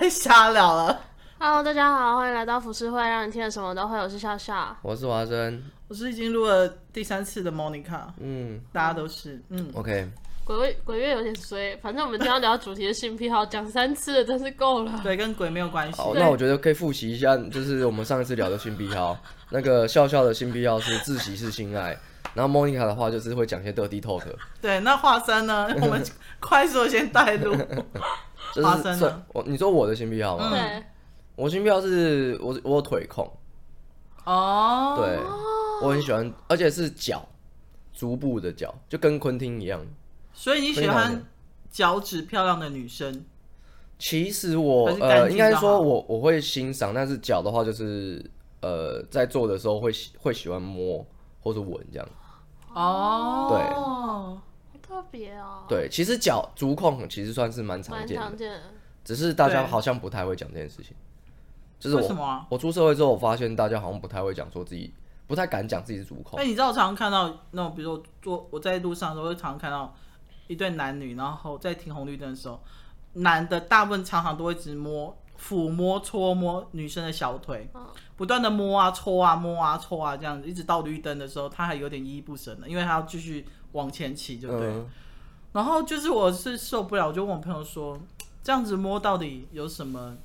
太瞎聊了。Hello，大家好，欢迎来到浮世会，让你听了什么都会。我是笑笑，我是华生，我是已经录了第三次的 Monica。嗯，大家都是嗯，OK。鬼月鬼月有点衰，反正我们今天要聊主题的性癖好，讲三次了，真是够了。对，跟鬼没有关系。好，那我觉得可以复习一下，就是我们上一次聊的性癖好。那个笑笑的性癖好是自习式性爱，然后 Monica 的话就是会讲些 dirty talk。对，那华生呢？我们快速先带入。华生呢？我你说我的新癖好吗？对。我新癖好是我我有腿控。哦。对，我很喜欢，而且是脚，足部的脚，就跟昆汀一样。所以你喜欢脚趾漂亮的女生？其实我呃，应该说我我会欣赏，但是脚的话就是呃，在做的时候会喜会喜欢摸或者闻这样。哦，对，好特别哦。对，其实脚足控其实算是蛮常见的，常见的，只是大家好像不太会讲这件事情。就是我为什么啊？我出社会之后，我发现大家好像不太会讲说自己，不太敢讲自己是足控。哎，你知道我常常看到那种，比如说坐我在路上的时候，会常常看到。一对男女，然后在停红绿灯的时候，男的大部分常常都会一直摸、抚摸、搓摸女生的小腿，不断的摸啊、搓啊、摸啊、搓啊，这样子，一直到绿灯的时候，他还有点依依不舍呢，因为他要继续往前骑，就对。嗯、然后就是我是受不了，我就问我朋友说，这样子摸到底有什么？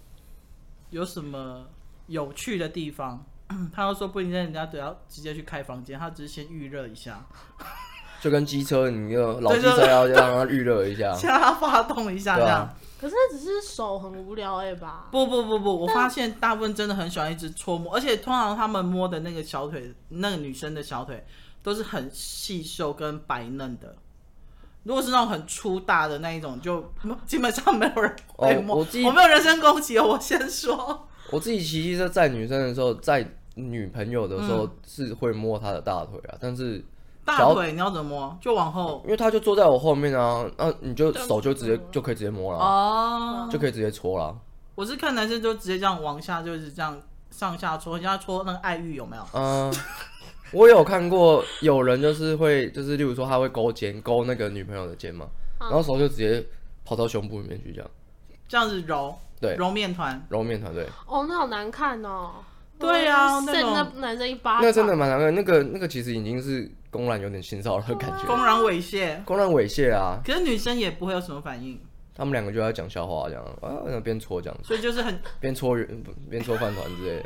有什么有趣的地方？他又说不一定，人家都要直接去开房间，他只是先预热一下。就跟机车，你个老机车要让它预热一下，先让它发动一下这样。啊、可是那只是手很无聊哎吧？不不不不，我发现大部分真的很喜欢一直搓摸，而且通常他们摸的那个小腿，那个女生的小腿都是很细瘦跟白嫩的。如果是那种很粗大的那一种，就基本上没有人会摸。哦、我，我没有人身攻击，我先说。我自己骑机车载女生的时候，载女朋友的时候是会摸她的大腿啊，嗯、但是。大腿你要怎么摸？就往后，因为他就坐在我后面啊，那、啊、你就手就直接就可以直接摸了哦，就可以直接搓了。我是看男生就直接这样往下，就是这样上下搓，人家搓那个爱玉有没有？嗯，我有看过有人就是会，就是例如说他会勾肩，勾那个女朋友的肩嘛，然后手就直接跑到胸部里面去这样，这样子揉，对，揉面团，揉面团，对。哦，那好难看哦。对啊，那那男生一巴掌，那真的蛮难看，那个那个其实已经是。公然有点性骚扰的感觉，公然猥亵，公然猥亵啊！可是女生也不会有什么反应，他们两个就在讲笑话这样啊，那边搓这样子，所以就是很边搓边搓饭团之类的。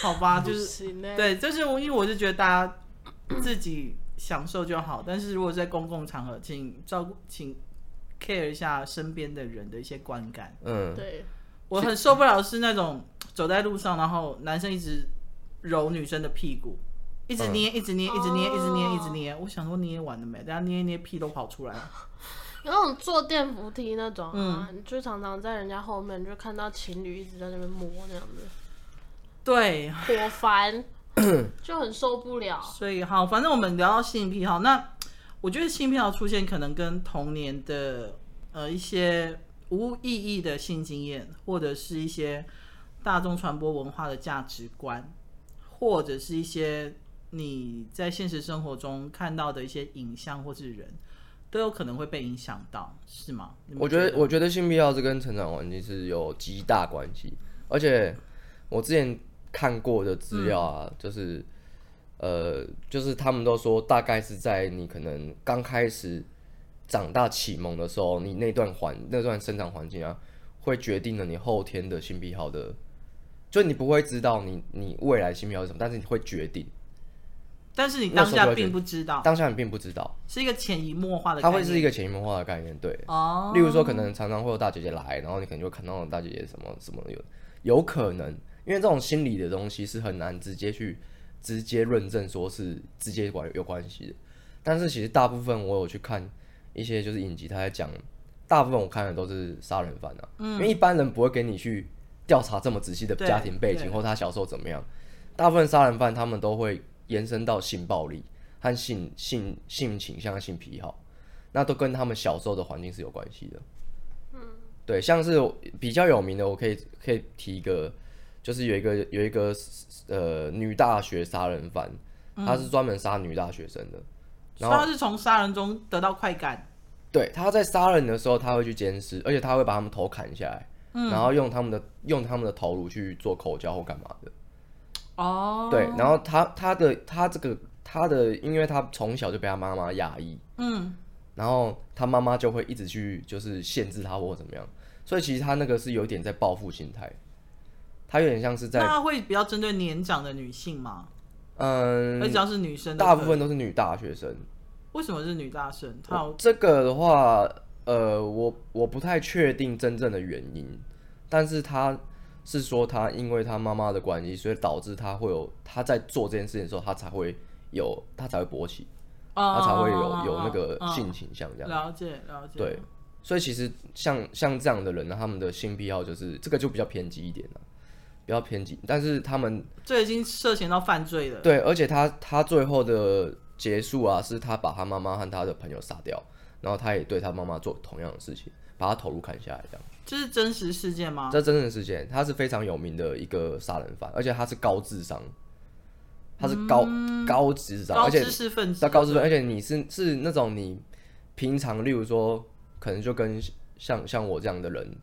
好吧，就是对，就是我因为我是觉得大家自己享受就好，但是如果在公共场合，请照顾，请 care 一下身边的人的一些观感。嗯，对，我很受不了是那种走在路上，然后男生一直揉女生的屁股。一直捏，一直捏，一直捏，一直捏，一直捏。我想说捏完了没？等下捏一捏，屁都跑出来了。有 那种坐电扶梯那种啊，你就常常在人家后面就看到情侣一直在那边摸那样子。对，火烦，就很受不了。所以好，反正我们聊到性癖好，那我觉得性癖好出现可能跟童年的呃一些无意义的性经验，或者是一些大众传播文化的价值观，或者是一些。你在现实生活中看到的一些影像或是人，都有可能会被影响到，是吗？我觉得，我觉得性癖好是跟成长环境是有极大关系。而且我之前看过的资料啊，嗯、就是，呃，就是他们都说，大概是在你可能刚开始长大启蒙的时候，你那段环那段生长环境啊，会决定了你后天的性癖好的，就你不会知道你你未来性癖好是什么，但是你会决定。但是你当下并不知道，当下你并不知道，是一个潜移默化的概念。它会是一个潜移默化的概念，对。哦。例如说，可能常常会有大姐姐来，然后你可能就看到大姐姐什么什么有，有可能，因为这种心理的东西是很难直接去直接论证说是直接关有关系的。但是其实大部分我有去看一些就是影集，他在讲，大部分我看的都是杀人犯啊，嗯，因为一般人不会给你去调查这么仔细的家庭背景或他小时候怎么样，大部分杀人犯他们都会。延伸到性暴力和性性性倾向、性癖好，那都跟他们小时候的环境是有关系的。嗯，对，像是比较有名的，我可以可以提一个，就是有一个有一个呃女大学杀人犯，他是专门杀女大学生的，然后他是从杀人中得到快感。对，他在杀人的时候，他会去监视，而且他会把他们头砍下来，嗯，然后用他们的用他们的头颅去做口交或干嘛的。哦，对，然后他他的他这个他的，因为他从小就被他妈妈压抑，嗯，然后他妈妈就会一直去就是限制他或怎么样，所以其实他那个是有点在报复心态，他有点像是在。那他会比较针对年长的女性吗？嗯，而只要是女生，大部分都是女大学生。为什么是女大生？他有这个的话，呃，我我不太确定真正的原因，但是他。是说他因为他妈妈的关系，所以导致他会有他在做这件事情的时候，他才会有他才会勃起，他才会有有那个性倾向这样。了解了解。对，所以其实像像这样的人呢，他们的性癖好就是这个就比较偏激一点了，比较偏激。但是他们这已经涉嫌到犯罪了。对，而且他他最后的结束啊，是他把他妈妈和他的朋友杀掉，然后他也对他妈妈做同样的事情，把他头颅砍下来这样。这是真实事件吗？这真实事件，他是非常有名的一个杀人犯，而且他是高智商，他是高、嗯、高智商，高知识分子，他高知识分子，而且你是是那种你平常，例如说，可能就跟像像我这样的人，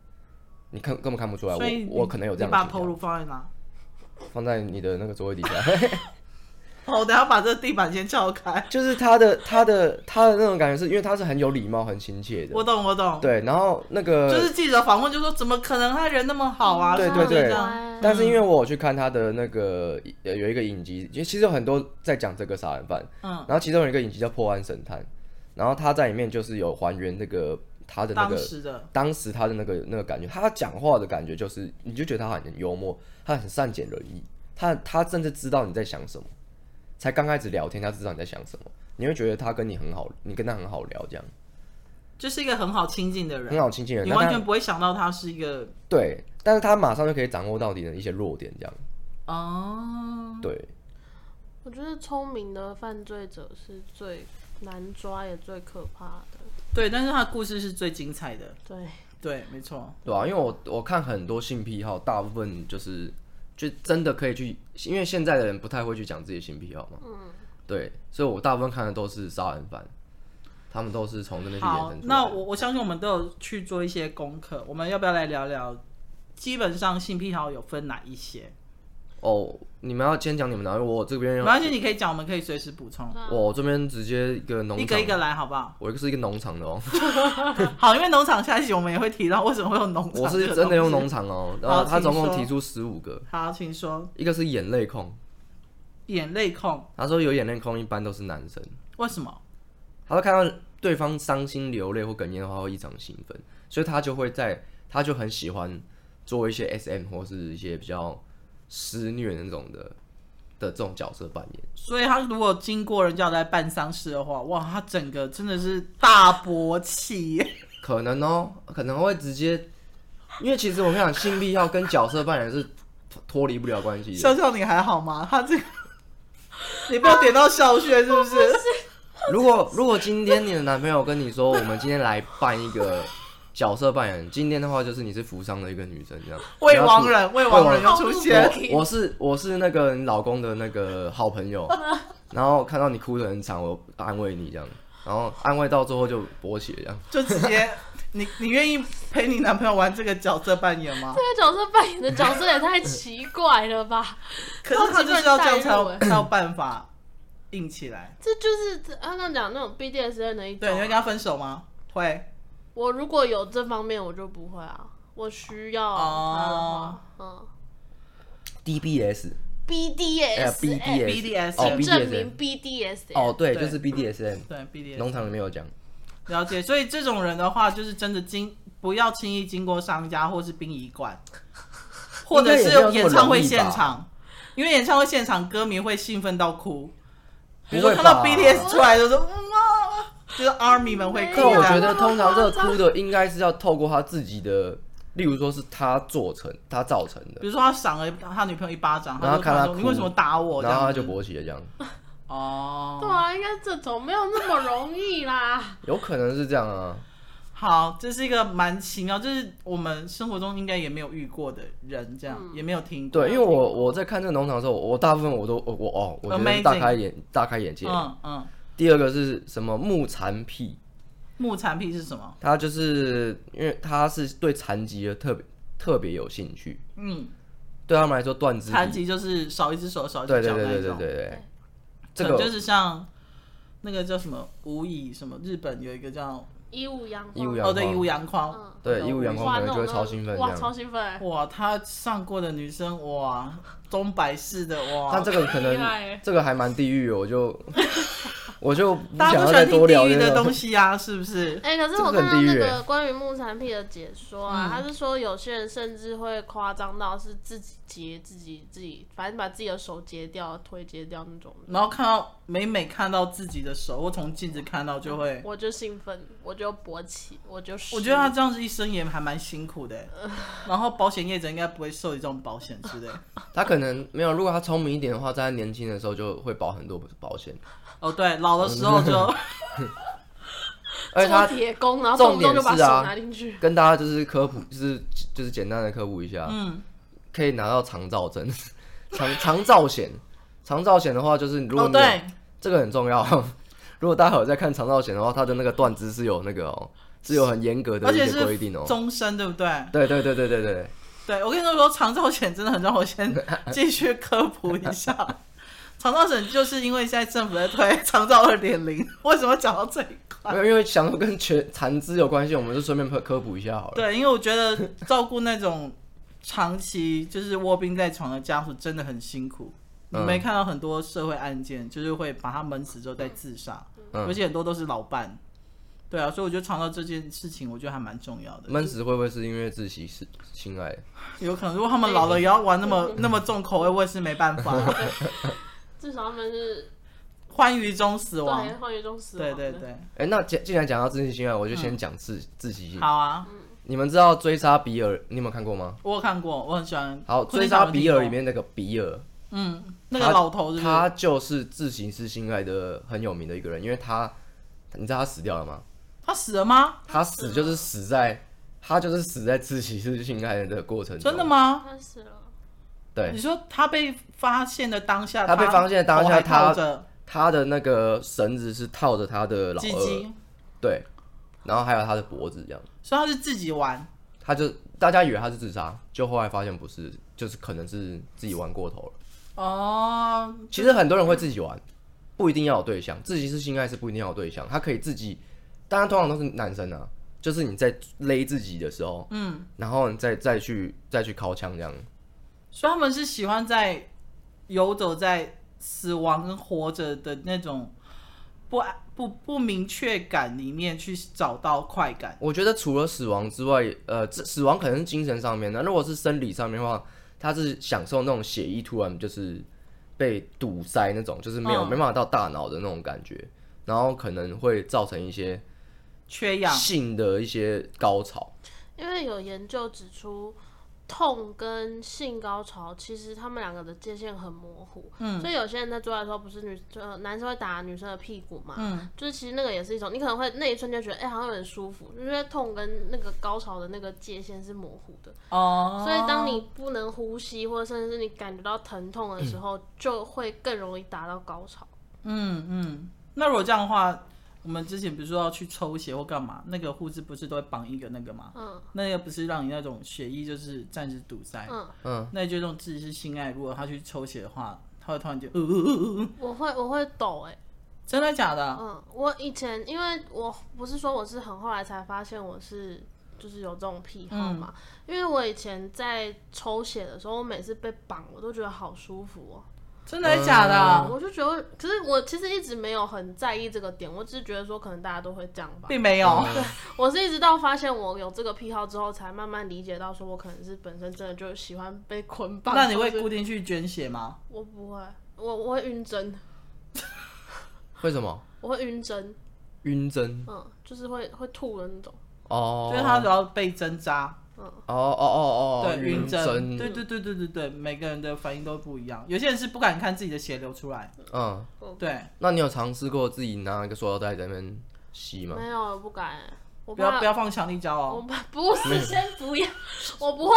你看根本看不出来，我我可能有这样的。你把头颅放在哪？放在你的那个座位底下。好，等下把这个地板先撬开。就是他的他的他的那种感觉，是因为他是很有礼貌、很亲切的。我懂，我懂。对，然后那个就是记者访问就说，怎么可能他人那么好啊？对对对。但是因为我有去看他的那个有一个影集，其实有很多在讲这个杀人犯。嗯。然后其中有一个影集叫《破案神探》，然后他在里面就是有还原那个他的那个当时的当时他的那个那个感觉，他讲话的感觉就是，你就觉得他很幽默，他很善解人意，他他甚至知道你在想什么。才刚开始聊天，他知道你在想什么，你会觉得他跟你很好，你跟他很好聊，这样，就是一个很好亲近的人，很好亲近的人，你完全不会想到他是一个对，但是他马上就可以掌握到你的一些弱点，这样，哦，对，我觉得聪明的犯罪者是最难抓也最可怕的，对，但是他的故事是最精彩的，对，对，没错，对啊，因为我我看很多性癖好，大部分就是。就真的可以去，因为现在的人不太会去讲自己的性癖好嘛。嗯。对，所以我大部分看的都是杀人犯，他们都是从这边去衍生出来。那我我相信我们都有去做一些功课，我们要不要来聊聊？基本上性癖好有分哪一些？哦，你们要先讲你们的，因为我这边没关系，你可以讲，我们可以随时补充。我这边直接一个农场，一个一个来，好不好？我一个是一个农场的哦。好，因为农场下一集我们也会提到为什么会有农场。我是真的用农场哦，然后他总共提出十五个。好，请说。一个是眼泪控。眼泪控。他说有眼泪控一般都是男生。为什么？他说看到对方伤心流泪或哽咽的话会异常兴奋，所以他就会在，他就很喜欢做一些 SM 或是一些比较。施虐那种的的这种角色扮演，所以他如果经过人家在办丧事的话，哇，他整个真的是大勃起，可能哦，可能会直接，因为其实我跟你讲，性癖要跟角色扮演是脱离不了关系的。笑笑，你还好吗？他这个，你不要点到小穴是不是？如果如果今天你的男朋友跟你说，我们今天来办一个。角色扮演，今天的话就是你是扶桑的一个女生，这样。未亡人，未亡人又出现。我是我是那个你老公的那个好朋友，然后看到你哭得很惨，我安慰你这样，然后安慰到最后就勃起了这样。就直接，你 你愿意陪你男朋友玩这个角色扮演吗？这个角色扮演的角色也太奇怪了吧？可是他就是要这样才有才有办法硬起来。这就是按照讲那种 BDSN 的一种。对，你会跟他分手吗？会。我如果有这方面，我就不会啊。我需要他的话，嗯。DBS，BDS，BDS，请证明 BDS。哦，对，就是 BDSM。对，BDS。农场里面有讲。了解，所以这种人的话，就是真的经不要轻易经过商家或是殡仪馆，或者是演唱会现场，因为演唱会现场歌迷会兴奋到哭，比如说看到 BDS 出来的就说。就是 ARMY 们会哭，但我觉得通常这个哭的应该是要透过他自己的，例如说是他做成、他造成的。比如说他赏了他女朋友一巴掌，然后看他哭，你为什么打我？然后他就勃起了这样。哦，对啊，应该这种没有那么容易啦。有可能是这样啊。好，这是一个蛮奇妙，就是我们生活中应该也没有遇过的人，这样、嗯、也没有听过。对，因为我我在看这个农场的时候，我大部分我都我我哦，我觉得大开眼大开眼界。嗯嗯。第二个是什么？木残癖。木残癖是什么？他就是因为他是对残疾的特别特别有兴趣。嗯，对他们来说，断肢残疾就是少一只手、少一只脚那种。对对对对对对对，这个就是像那个叫什么无以什么，日本有一个叫。一无阳光哦，对，一无阳光，对，一无阳光可能就会超兴奋，哇，超兴奋！哇，他上过的女生，哇，钟摆式的，哇，他这个可能这个还蛮地狱，我就。我就大家不喜欢听地狱的东西啊，是不是？哎、欸，可是我看到那个关于木产品的解说啊，他是说有些人甚至会夸张到是自己截自己自己，反正把自己的手截掉、腿截掉那种。然后看到每每看到自己的手，或从镜子看到就会，我就兴奋，我就勃起，我就。我觉得他这样子一生也还蛮辛苦的，然后保险业者应该不会受理这种保险之类。他可能没有，如果他聪明一点的话，在他年轻的时候就会保很多保险。哦，对，老的时候就，而且他铁工，然后重点是啊，跟大家就是科普，就是就是简单的科普一下，嗯，可以拿到长照证，长长照险，长照险的话就是如果你对。这个很重要，如果大家有在看长照险的话，它的那个断肢是有那个哦，是有很严格的一些规定哦，终身对不对？对对对对对对，对我跟你说说长照险真的很让我先继续科普一下。长照省就是因为现在政府在推 长照二点零，为什么讲到这一块？没有，因为想说跟全残肢有关系，我们就顺便科科普一下好了。对，因为我觉得照顾那种长期就是卧病在床的家属真的很辛苦。嗯、你没看到很多社会案件，就是会把他闷死之后再自杀，嗯、而且很多都是老伴。对啊，所以我觉得长照这件事情，我觉得还蛮重要的。闷死会不会是因为自息是心爱？有可能，如果他们老了也要玩那么那么重口味，我也是没办法。至少他们是欢愉中死亡，对，欢愉中死亡。对对对。哎、欸，那既既然讲到自信心爱，我就先讲自、自信心。好啊。你们知道追杀比尔？你有没有看过吗？我有看过，我很喜欢。好，追杀比尔里面那个比尔，嗯，那个老头是是，他就是自行式心爱的很有名的一个人，因为他，你知道他死掉了吗？他死了吗？他死就是死在，他就是死在窒息式性爱的过程中。真的吗？他死了。对，你说他被发现的当下，他被发现的当下，他他的那个绳子是套着他的老二，对，然后还有他的脖子这样，所以他是自己玩，他就大家以为他是自杀，就后来发现不是，就是可能是自己玩过头了。哦，其实很多人会自己玩，不一定要有对象，自己是性爱是不一定要有对象，他可以自己，当然通常都是男生啊，就是你在勒自己的时候，嗯，然后你再再去再去掏枪这样。所以他们是喜欢在游走在死亡跟活着的那种不不不明确感里面去找到快感。我觉得除了死亡之外，呃，死亡可能是精神上面的。如果是生理上面的话，他是享受那种血液突然就是被堵塞那种，就是没有、嗯、没办法到大脑的那种感觉，然后可能会造成一些缺氧性的一些高潮。因为有研究指出。痛跟性高潮，其实他们两个的界限很模糊，嗯，所以有些人在做爱的时候，不是女呃男生会打女生的屁股嘛，嗯，就是其实那个也是一种，你可能会那一瞬间觉得，哎、欸，好像有点舒服，因为痛跟那个高潮的那个界限是模糊的，哦，所以当你不能呼吸，或者甚至是你感觉到疼痛的时候，嗯、就会更容易达到高潮，嗯嗯，那如果这样的话。我们之前不是说要去抽血或干嘛，那个护士不是都会绑一个那个吗？嗯，那个不是让你那种血液就是暂时堵塞。嗯嗯，那就这种自己是心爱，如果他去抽血的话，他会突然就，呃呃呃呃、我会我会抖哎、欸，真的假的？嗯，我以前因为我不是说我是很后来才发现我是就是有这种癖好嘛，嗯、因为我以前在抽血的时候，我每次被绑我都觉得好舒服哦、喔。真的假的？嗯、我就觉得，可是我其实一直没有很在意这个点，我只是觉得说可能大家都会这样吧，并没有。对，我是一直到发现我有这个癖好之后，才慢慢理解到说我可能是本身真的就喜欢被捆绑。那你会固定去捐血吗？我不会，我我会晕针。为什么？我会晕针。晕针？嗯，就是会会吐的那种。哦，就是他主要被针扎。哦哦哦哦，对，晕针，对对对对对对，每个人的反应都不一样。有些人是不敢看自己的血流出来。嗯，对。那你有尝试过自己拿一个塑料袋在那边吸吗？没有，不敢。不要不要放强力胶哦。我不是，先不要，我不会。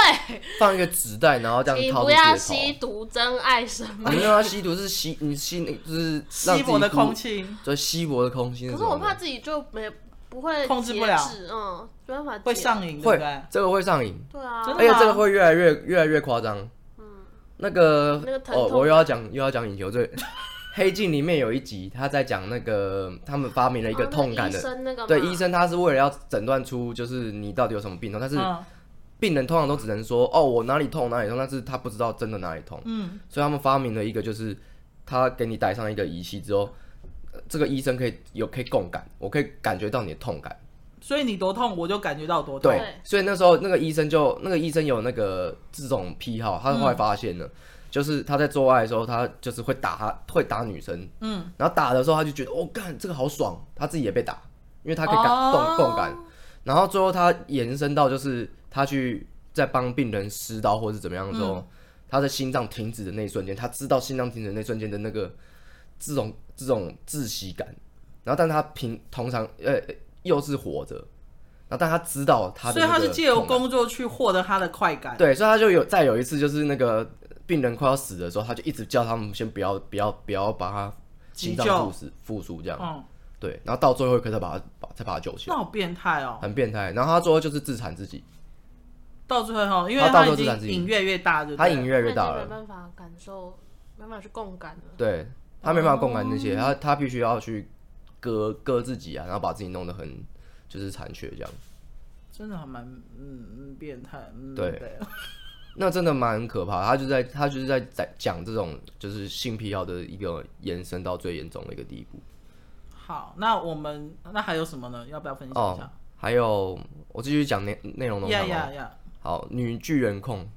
放一个纸袋，然后这样。你不要吸毒，真爱什么？你没有要吸毒，是吸你吸，就是稀薄的空气，就稀薄的空气。可是我怕自己就没。不会控制不了，嗯，没办法，会上瘾，会对，这个会上瘾，对啊，而且这个会越来越越来越夸张，嗯，那个，那个哦，我又要讲又要讲瘾球罪。黑镜里面有一集，他在讲那个他们发明了一个痛感的，对，医生他是为了要诊断出就是你到底有什么病痛，但是病人通常都只能说哦，我哪里痛哪里痛，但是他不知道真的哪里痛，嗯，所以他们发明了一个就是他给你戴上一个仪器之后，这个医生可以有可以共感，我可以感觉到你的痛感，所以你多痛我就感觉到多痛，对，所以那时候那个医生就那个医生有那个这种癖好，他后来发现了。嗯。就是他在做爱的时候，他就是会打他，会打女生，嗯，然后打的时候他就觉得，哦，干这个好爽，他自己也被打，因为他可以感动共感，然后最后他延伸到就是他去在帮病人施刀或是怎么样的时候，他的心脏停止的那一瞬间，他知道心脏停止的那瞬间的那个这种这种窒息感，然后但他平通常呃又是活着，然后但他知道他的，所以他是借由工作去获得他的快感，对，所以他就有再有一次就是那个。病人快要死的时候，他就一直叫他们先不要、不要、不要把他心脏复死、复苏这样。嗯，对，然后到最后一刻才把他把才把他救起来。那好变态哦，很变态。然后他最后就是自残自己。到最后，因为他已经瘾越来越大，他瘾越来越大了，没办法感受，没办法去共感了。对，他没办法共感那些，他他必须要去割割自己啊，然后把自己弄得很就是残缺这样。真的还蛮嗯变态。嗯，对。那真的蛮可怕，他就在他就是在在讲这种就是性癖好的一个延伸到最严重的一个地步。好，那我们那还有什么呢？要不要分享一下？哦、还有，我继续讲内内容的话。呀呀呀！好，女巨人控。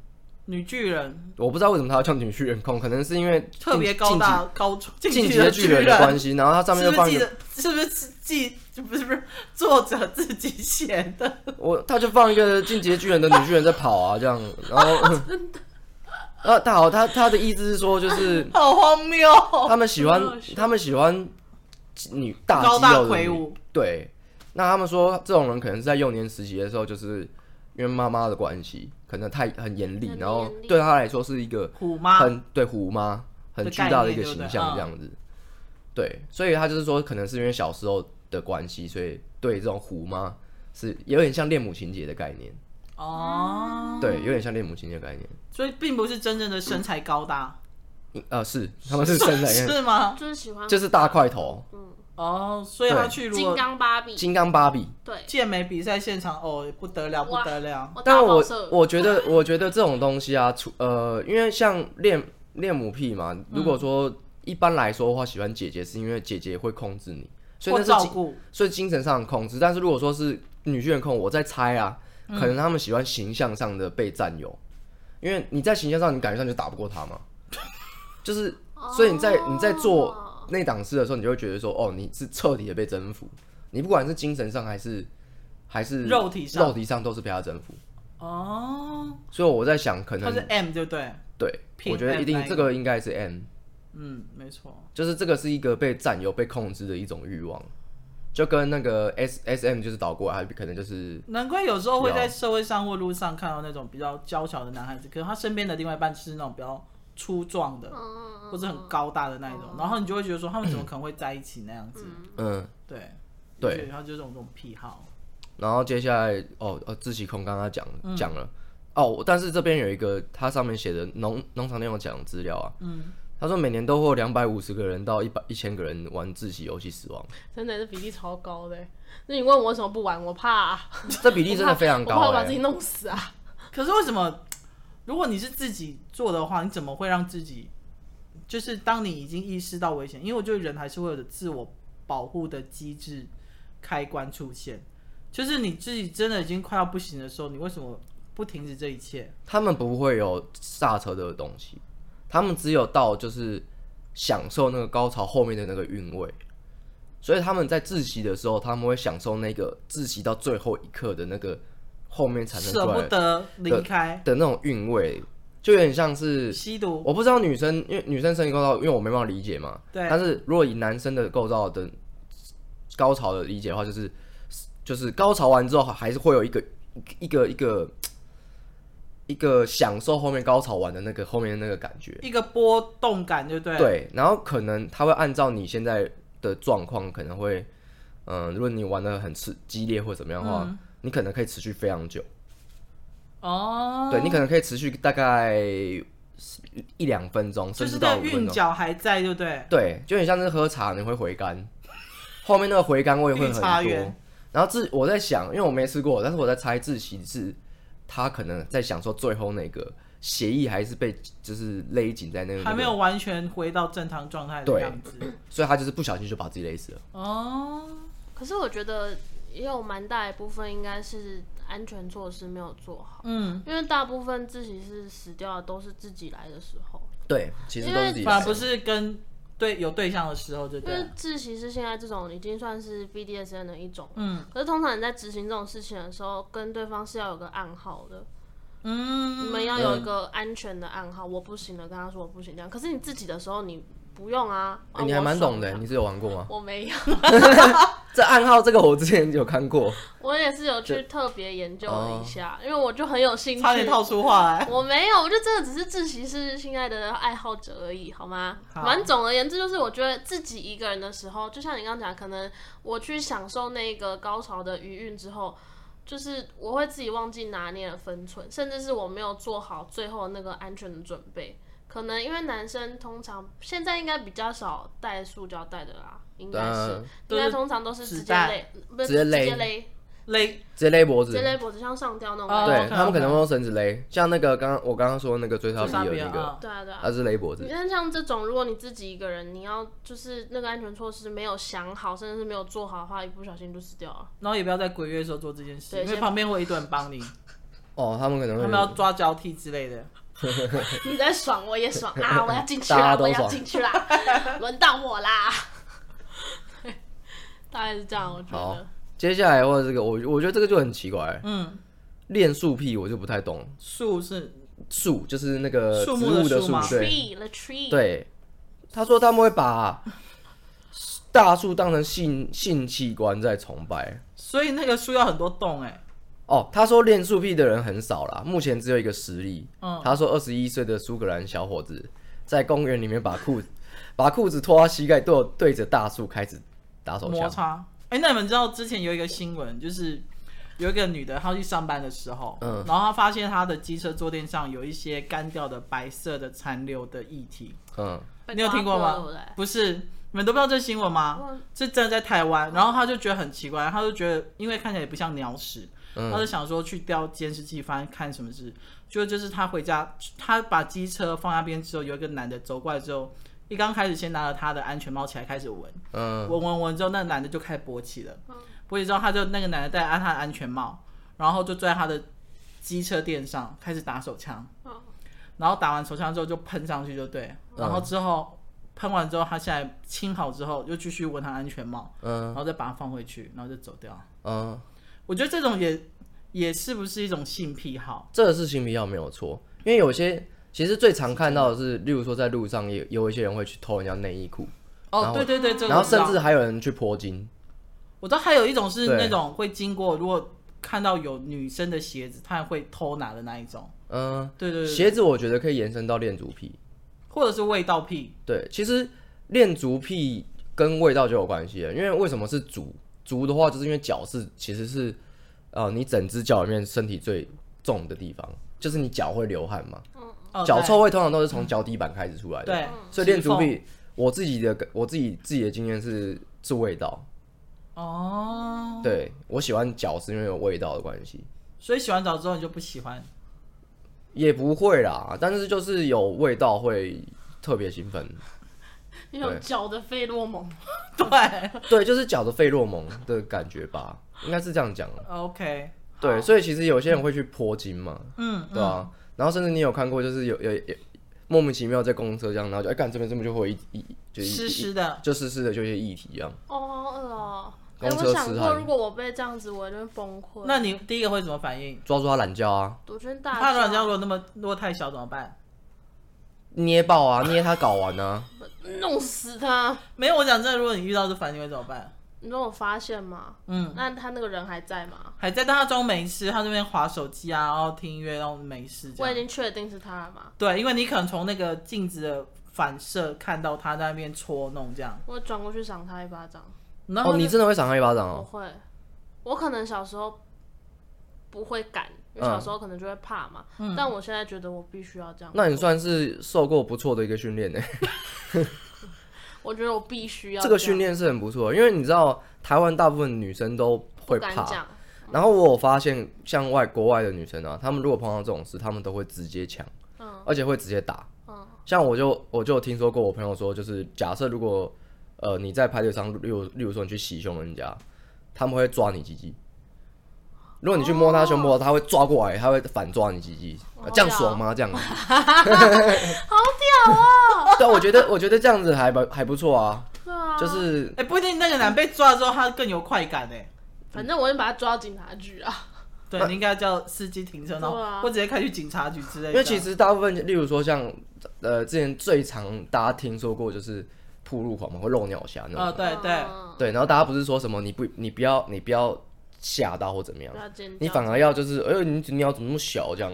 女巨人，我不知道为什么他要叫女巨人控，可能是因为特别高大高进击的巨人的关系，然后他上面就放一个，是不是记不是不是作者自己写的？我他就放一个进阶巨人的女巨人在跑啊，这样，然后 真的。啊，他好，他他的意思是说就是好荒谬，他们喜欢他们喜欢女大肌肉的女，对，那他们说这种人可能是在幼年时期的时候就是。因为妈妈的关系，可能太很严厉，然后对他来说是一个虎妈，很对虎妈很巨大的一个形象这样子。对，所以他就是说，可能是因为小时候的关系，所以对这种虎妈是有点像恋母情节的概念。哦，对，有点像恋母情节的概念。所以并不是真正的身材高大。呃，是他们是身材是吗？就是喜欢就是大块头。嗯。哦，所以他去金刚芭比，金刚芭比，对，健美比赛现场，哦，不得了，不得了。但我我觉得，我觉得这种东西啊，出呃，因为像恋恋母癖嘛，如果说一般来说的话，喜欢姐姐是因为姐姐会控制你，所以那是照顾，所以精神上的控制。但是如果说是女巨人控，我在猜啊，可能他们喜欢形象上的被占有，因为你在形象上，你感觉上就打不过他嘛，就是，所以你在你在做。那档次的时候，你就会觉得说，哦，你是彻底的被征服，你不管是精神上还是还是肉体上，肉体上都是被他征服。哦，所以我在想，可能他是 M 对不对？对，我觉得一定这个应该是 M。嗯，没错，就是这个是一个被占有、被控制的一种欲望，就跟那个 S S M 就是倒过来，可能就是难怪有时候会在社会上或路上看到那种比较娇小的男孩子，可是他身边的另外一半是那种比较。粗壮的，或者很高大的那一种，然后你就会觉得说，他们怎么可能会在一起那样子？嗯，对，对，然后就这种这种癖好。然后接下来，哦，呃，自习空刚刚讲讲了，哦，但是这边有一个，它上面写的农农场内容讲资料啊，嗯，他说每年都会有两百五十个人到一百一千个人玩自习游戏死亡，真的是比例超高的。那你问我为什么不玩？我怕，这比例真的非常高，我怕把自己弄死啊。可是为什么？如果你是自己做的话，你怎么会让自己？就是当你已经意识到危险，因为我觉得人还是会有的自我保护的机制开关出现。就是你自己真的已经快要不行的时候，你为什么不停止这一切？他们不会有刹车的东西，他们只有到就是享受那个高潮后面的那个韵味。所以他们在窒息的时候，他们会享受那个窒息到最后一刻的那个。后面产生舍不得离开的那种韵味，就有点像是吸毒。我不知道女生，因为女生身体构造，因为我没办法理解嘛。对。但是如果以男生的构造的高潮的理解的话，就是就是高潮完之后，还是会有一个一个一个一个享受后面高潮完的那个后面的那个感觉，一个波动感，就对。对。然后可能他会按照你现在的状况，可能会嗯，如果你玩的很刺激烈或怎么样的话，嗯、你可能可以持续非常久。哦，对，你可能可以持续大概一两分钟，甚至到五分钟。韵脚还在，对不对？对，就很像是喝茶，你会回甘，后面那个回甘味会很多。然后自我在想，因为我没吃过，但是我在猜自习是他可能在享受最后那个协议还是被就是勒紧在那个，还没有完全回到正常状态的样子，所以他就是不小心就把自己勒死了。哦，可是我觉得也有蛮大一部分应该是。安全措施没有做好，嗯，因为大部分自习室死掉的都是自己来的时候，对，其实都是自己，反而不是跟对有对象的时候就对，因为自习室现在这种已经算是 BDSN 的一种，嗯，可是通常你在执行这种事情的时候，跟对方是要有个暗号的，嗯，你们要有一个安全的暗号，嗯、我不行了，跟他说我不行这样，可是你自己的时候你。不用啊，欸、你还蛮懂的，你是有玩过吗？我没有。这暗号这个我之前有看过，我也是有去特别研究了一下，因为我就很有兴趣。差点套出话来。我没有，我就真的只是自习室亲爱的爱好者而已，好吗？反正总而言之，就是我觉得自己一个人的时候，就像你刚刚讲，可能我去享受那个高潮的余韵之后，就是我会自己忘记拿捏了分寸，甚至是我没有做好最后那个安全的准备。可能因为男生通常现在应该比较少带塑胶袋的啦，应该是，应该通常都是直接勒，不是直接勒勒，直接勒脖子，直接勒脖子，像上吊那种。对，他们可能会用绳子勒，像那个刚刚我刚刚说那个追杀比的那个，对啊对啊，他是勒脖子。你看像这种，如果你自己一个人，你要就是那个安全措施没有想好，甚至是没有做好的话，一不小心就死掉了。然后也不要在鬼月的时候做这件事，因为旁边会有一堆人帮你。哦，他们可能会，他们要抓交替之类的。你在爽，我也爽 啊！我要进去了，我要进去了，轮到我啦！大概是这样，我觉得。接下来的话，这个我我觉得这个就很奇怪。嗯，练树癖我就不太懂。树是树，就是那个植物的树，对。对，他说他们会把大树当成性性器官在崇拜，所以那个树要很多洞哎。哦，他说练树癖的人很少啦，目前只有一个实例。嗯，他说二十一岁的苏格兰小伙子在公园里面把裤子 把裤子脱到膝盖，对对着大树开始打手枪摩擦。哎、欸，那你们知道之前有一个新闻，就是有一个女的，她去上班的时候，嗯，然后她发现她的机车坐垫上有一些干掉的白色的残留的液体。嗯，你有听过吗？不是，你们都不知道这新闻吗？嗯、是真的在台湾，然后她就觉得很奇怪，她就觉得因为看起来也不像鸟屎。他就想说去调监视器，翻看什么事。就就是他回家，他把机车放那边之后，有一个男的走过来之后，一刚开始先拿了他的安全帽起来开始闻，闻闻闻之后，那个男的就开始勃起了。勃起之后，他就那个男的戴安他的安全帽，然后就坐在他的机车垫上开始打手枪。然后打完手枪之后就喷上去就对，然后之后喷完之后，他现在清好之后又继续闻他安全帽，然后再把它放回去，然后就走掉。我觉得这种也也是不是一种性癖好？这个是性癖好没有错，因为有些其实最常看到的是，例如说在路上也有一些人会去偷人家内衣裤。哦，对对对，然后甚至还有人去泼金。我知道还有一种是那种会经过，如果看到有女生的鞋子，他也会偷拿的那一种。嗯，对对对，鞋子我觉得可以延伸到恋足癖，或者是味道癖。对，其实恋足癖跟味道就有关系了，因为为什么是足？足的话，就是因为脚是其实是，呃，你整只脚里面身体最重的地方，就是你脚会流汗嘛。嗯。脚臭味通常都是从脚底板开始出来的。对。所以练足癖，我自己的我自己自己的经验是是味道。哦。对，我喜欢脚是因为有味道的关系。所以洗完澡之后你就不喜欢？也不会啦，但是就是有味道会特别兴奋。那种脚的费洛蒙，对对，就是脚的费洛蒙的感觉吧，应该是这样讲。OK，对，所以其实有些人会去泼精嘛，嗯，对啊，然后甚至你有看过，就是有有有莫名其妙在公车这样，然后就哎，干这边这边就会一一就湿湿的，就湿湿的，就一些液体一样。哦，哦！哎，我想过，如果我被这样子，我就会崩溃。那你第一个会怎么反应？抓住他懒觉啊！杜鹃大，他懒觉如果那么如果太小怎么办？捏爆啊，捏他搞完啊，弄死他！没有，我讲真的，如果你遇到这烦，你会怎么办？你说我发现吗？嗯，那他那个人还在吗？还在，但他装没事，他那边划手机啊，然后听音乐，然后没事。我已经确定是他了嘛？对，因为你可能从那个镜子的反射看到他在那边搓弄这样。我转过去赏他一巴掌。哦，你真的会赏他一巴掌哦？我会，我可能小时候不会敢，因为小时候可能就会怕嘛。嗯、但我现在觉得我必须要这样。那你算是受过不错的一个训练呢。我觉得我必须要。这个训练是很不错，因为你知道台湾大部分女生都会怕。嗯、然后我有发现，像外国外的女生啊，她们如果碰到这种事，她们都会直接抢，嗯、而且会直接打。嗯、像我就我就听说过，我朋友说，就是假设如果。呃，你在派对上，例如例如说你去袭胸人家，他们会抓你鸡鸡。如果你去摸他胸部，他会抓过来，他会反抓你鸡鸡，这样爽吗？这样子，好屌哦！对，我觉得我觉得这样子还不还不错啊。对啊，就是哎，不一定那个男被抓之后他更有快感哎。反正我会把他抓到警察局啊。对，你应该叫司机停车，然后或直接开去警察局之类的。因为其实大部分，例如说像呃之前最常大家听说过就是。铺路狂嘛，会漏尿侠那种。哦，对对对，然后大家不是说什么你不你不要你不要吓到或怎么样，你反而要就是哎呦你鸟怎么那么小这样，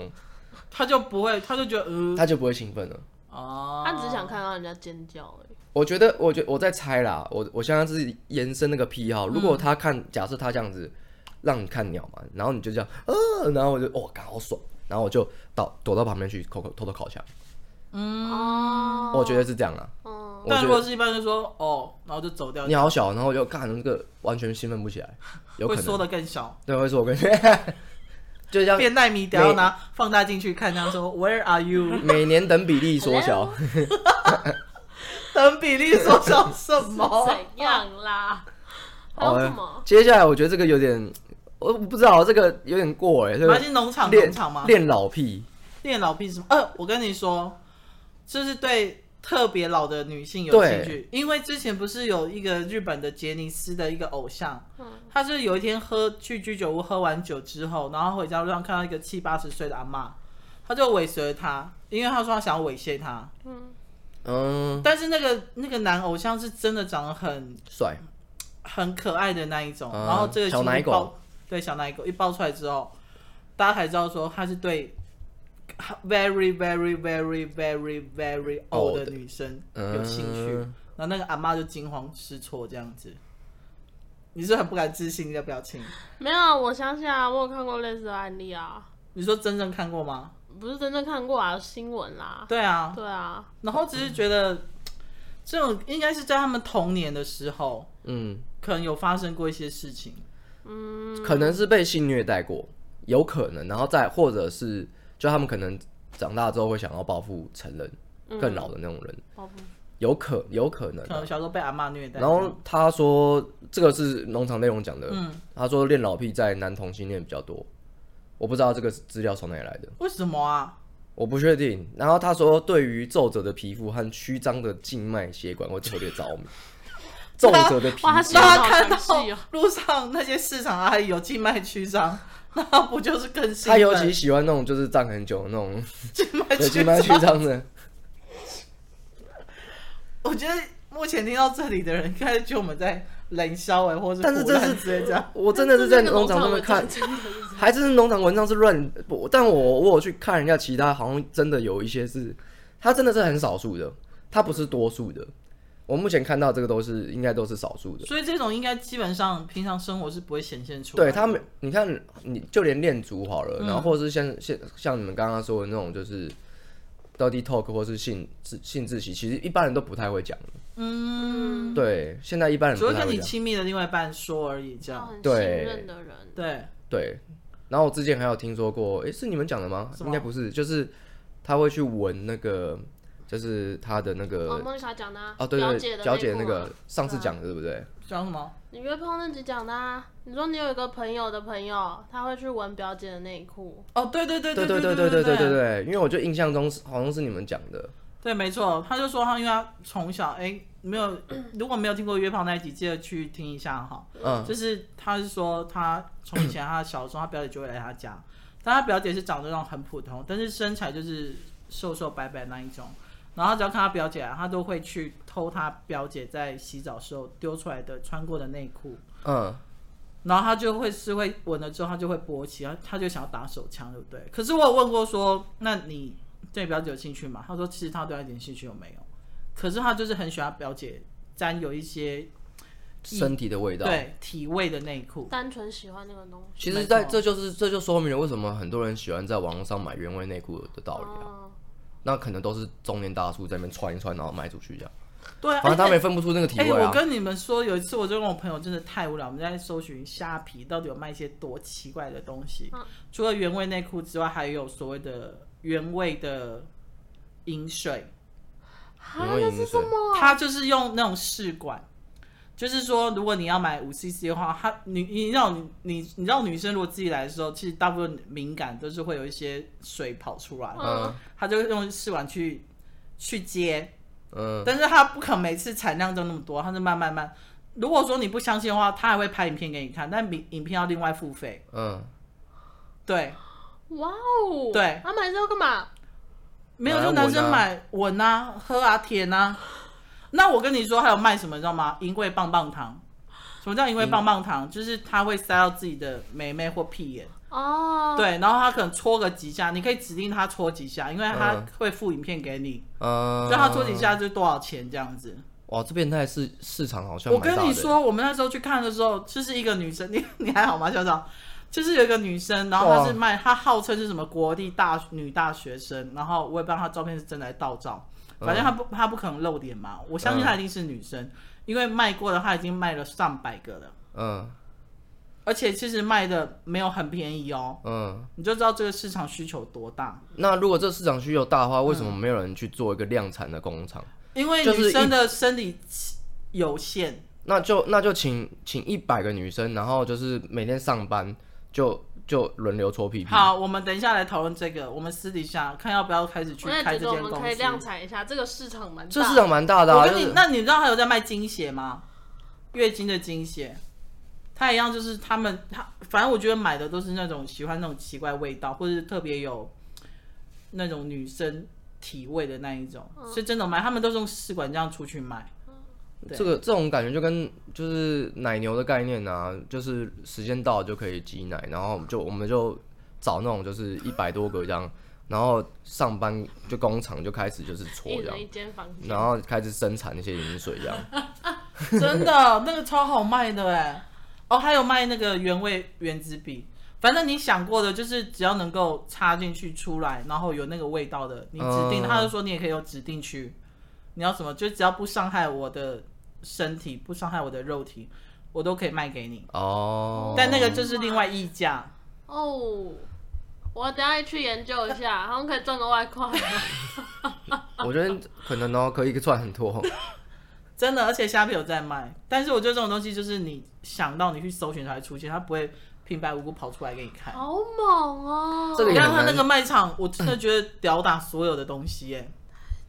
他就不会，他就觉得嗯，他就不会兴奋了。哦，他只想看到人家尖叫而已。我觉得，我觉我在猜啦，我我现在是延伸那个癖好。如果他看，假设他这样子让你看鸟嘛，然后你就这样，呃，然后我就哦，刚好爽，然后我就到躲到旁边去，偷偷偷偷靠墙。嗯，我觉得是这样啊。但如果是一般就说哦，然后就走掉。你好小，然后就看那个完全兴奋不起来，有可能会缩的更小。对，会缩更小，就像变奈米，等下拿放大镜去看，他说 Where are you？每年等比例缩小，等比例缩小什么？怎样啦？还有什么？接下来我觉得这个有点，我不知道这个有点过哎。对，还是农场农场吗？恋老癖，恋老癖什么？呃，我跟你说，就是对。特别老的女性有兴趣，因为之前不是有一个日本的杰尼斯的一个偶像，嗯、他是有一天喝去居酒屋喝完酒之后，然后回家路上看到一个七八十岁的阿妈，他就尾随他，因为他说他想要猥亵他。嗯嗯，但是那个那个男偶像是真的长得很帅、帅很可爱的那一种，嗯、然后这个小奶狗，对小奶狗一爆出来之后，大家才知道说他是对。Very, very, very, very, very old 的女生有兴趣，然后那个阿妈就惊慌失措这样子。你是很不敢置信的表情？没有啊，我相信啊，我有看过类似的案例啊。你说真正看过吗？不是真正看过啊，新闻啦。对啊，对啊。然后只是觉得这种应该是在他们童年的时候，嗯，可能有发生过一些事情，嗯，可能是被性虐待过，有可能，然后再或者是。就他们可能长大之后会想要报复成人，更老的那种人，报复。有可有可能，可能小时候被阿妈虐待。然后他说这个是农场内容讲的，嗯，他说恋老癖在男同性恋比较多，我不知道这个资料从哪里来的，为什么啊？我不确定。然后他说对于皱褶的皮肤和曲张的静脉血管会特别着迷，皱褶的皮肤，他看到路上那些市场阿姨有静脉曲张。那不就是更新？他尤其喜欢那种就是站很久的那种静脉曲张的。我觉得目前听到这里的人，应该就我们在冷笑哎，或者但是这是直接这样。我真的是在农场上面看，还真是农场文章是乱。但我我有去看人家其他，好像真的有一些是，他真的是很少数的，他不是多数的。我目前看到这个都是应该都是少数的，所以这种应该基本上平常生活是不会显现出来。对他们，你看，你就连恋足好了，嗯、然后或者是像像像你们刚刚说的那种，就是 dirty talk 或是性性自习，其实一般人都不太会讲。嗯，对，现在一般人不太会讲，只会跟你亲密的另外一半说而已，这样。对，信任的人，对对。然后我之前还有听说过，哎，是你们讲的吗？应该不是，就是他会去闻那个。就是他的那个，莫妮卡讲的啊，对对，表姐那个上次讲的对不对？讲什么？你约炮那集讲的啊？你说你有一个朋友的朋友，他会去闻表姐的内裤。哦，对对对对对对对对对对对，因为我就印象中好像是你们讲的。对，没错，他就说他因为他从小哎没有，如果没有听过约炮那一集，记得去听一下哈。嗯，就是他是说他从以前他小时候，他表姐就会来他家，但他表姐是长得那种很普通，但是身材就是瘦瘦白白那一种。然后只要看他表姐啊，他都会去偷他表姐在洗澡时候丢出来的穿过的内裤。嗯，然后他就会是会闻了之后，他就会勃起，他他就想要打手枪，对不对？可是我有问过说，那你对表姐有兴趣吗？他说其实他对他一点兴趣都没有，可是他就是很喜欢表姐沾有一些身体的味道，对体味的内裤，单纯喜欢那个东西。其实，在这就是这就说明了为什么很多人喜欢在网络上买原味内裤的道理啊。哦、那可能都是中年大叔在那边穿一穿，然后卖出去这样。对、啊，反正他们也分不出那个体味、啊欸欸、我跟你们说，有一次我就跟我朋友真的太无聊，我们在搜寻虾皮到底有卖一些多奇怪的东西。嗯、除了原味内裤之外，还有所谓的原味的饮水。啊，那是什么，它就是用那种试管，就是说，如果你要买五 CC 的话，它你你知道你你你知道女生如果自己来的时候，其实大部分敏感都是会有一些水跑出来，嗯，他就用试管去去接。嗯，但是他不可能每次产量都那么多，他是慢慢慢。如果说你不相信的话，他还会拍影片给你看，但影影片要另外付费。嗯，对。哇哦。对。他买这个干嘛？没有，就男生买闻啊、喝啊、舔啊。那我跟你说，还有卖什么，你知道吗？淫贵棒棒糖。什么叫淫贵棒棒糖？就是他会塞到自己的妹妹或屁眼。哦，对，然后他可能搓个几下，你可以指定他搓几下，因为他会附影片给你，嗯，就他搓几下就多少钱这样子。哇，这变态市市场好像。我跟你说，我们那时候去看的时候，就是一个女生，你 你还好吗，校长？就是有一个女生，然后她是卖，她号称是什么国立大女大学生，然后我也不知道她照片是真的还是盗照，反正他不他不可能露脸嘛，我相信他一定是女生，因为卖过的她已经卖了上百个了，嗯。而且其实卖的没有很便宜哦，嗯，你就知道这个市场需求多大。那如果这个市场需求大的话，为什么没有人去做一个量产的工厂？因为女生的生理有限。那就那就请请一百个女生，然后就是每天上班就就轮流搓屁屁。好，我们等一下来讨论这个，我们私底下看要不要开始去开这间公司。我们可以量产一下，这个市场蛮大。这市场蛮大的啊。我跟你，那你知道还有在卖精血吗？月经的精血。他一样，就是他们他反正我觉得买的都是那种喜欢那种奇怪味道，或者是特别有那种女生体味的那一种，嗯、是真的买。他们都是用试管这样出去卖。这个这种感觉就跟就是奶牛的概念啊，就是时间到了就可以挤奶，然后就我们就找那种就是一百多个这样，然后上班就工厂就开始就是搓这样，然后开始生产那些饮水这样。真的，那个超好卖的哎。哦，还有卖那个原味原子笔，反正你想过的，就是只要能够插进去出来，然后有那个味道的，你指定，嗯、他就说你也可以有指定区，你要什么，就只要不伤害我的身体，不伤害我的肉体，我都可以卖给你。哦，但那个就是另外溢价。哦，我等下去研究一下，好像可以赚个外快。我觉得可能哦，可以赚很多。真的，而且虾皮有在卖，但是我觉得这种东西就是你想到你去搜寻才会出现，它不会平白无故跑出来给你看。好猛哦！这个你看他那个卖场，我真的觉得屌打所有的东西耶，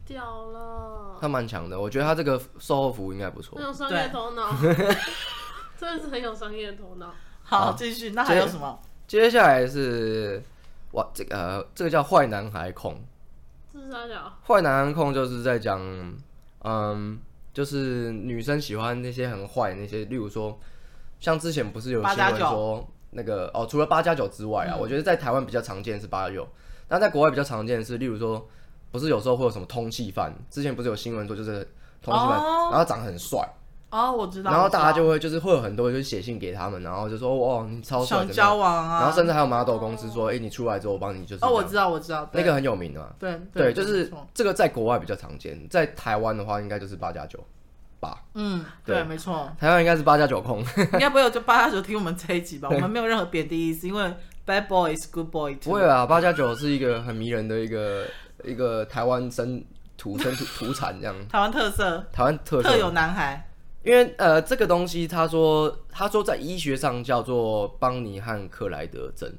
屌了！他蛮强的，我觉得他这个售后服务应该不错。很有商业头脑，真的是很有商业头脑。好，继续，那还有什么？接，接下来是哇，这个呃，这个叫坏男孩控。这是啥叫？坏男孩控就是在讲，嗯。就是女生喜欢那些很坏那些，例如说，像之前不是有新闻说那个哦，除了八加九之外啊，嗯、我觉得在台湾比较常见是八加九，那在国外比较常见的是，例如说，不是有时候会有什么通缉犯，之前不是有新闻说就是通缉犯，哦、然后长得很帅。哦，我知道。然后大家就会就是会有很多人就写信给他们，然后就说哦，你超帅，想交往啊。然后甚至还有 model 公司说，哎、欸，你出来之后我帮你就是。哦，我知道，我知道。那个很有名的嘛。对对，对，就是这个在国外比较常见，在台湾的话应该就是八加九吧。嗯，对，对没错。台湾应该是八加九控。应该 不会有就八加九听我们这一集吧？我们没有任何贬低意思，因为 bad boy is good boy。不会啊，八加九是一个很迷人的一个一个台湾生土生土土产这样。台湾特色。台湾特色。特有男孩。因为呃，这个东西他说他说在医学上叫做邦尼汉克莱德症。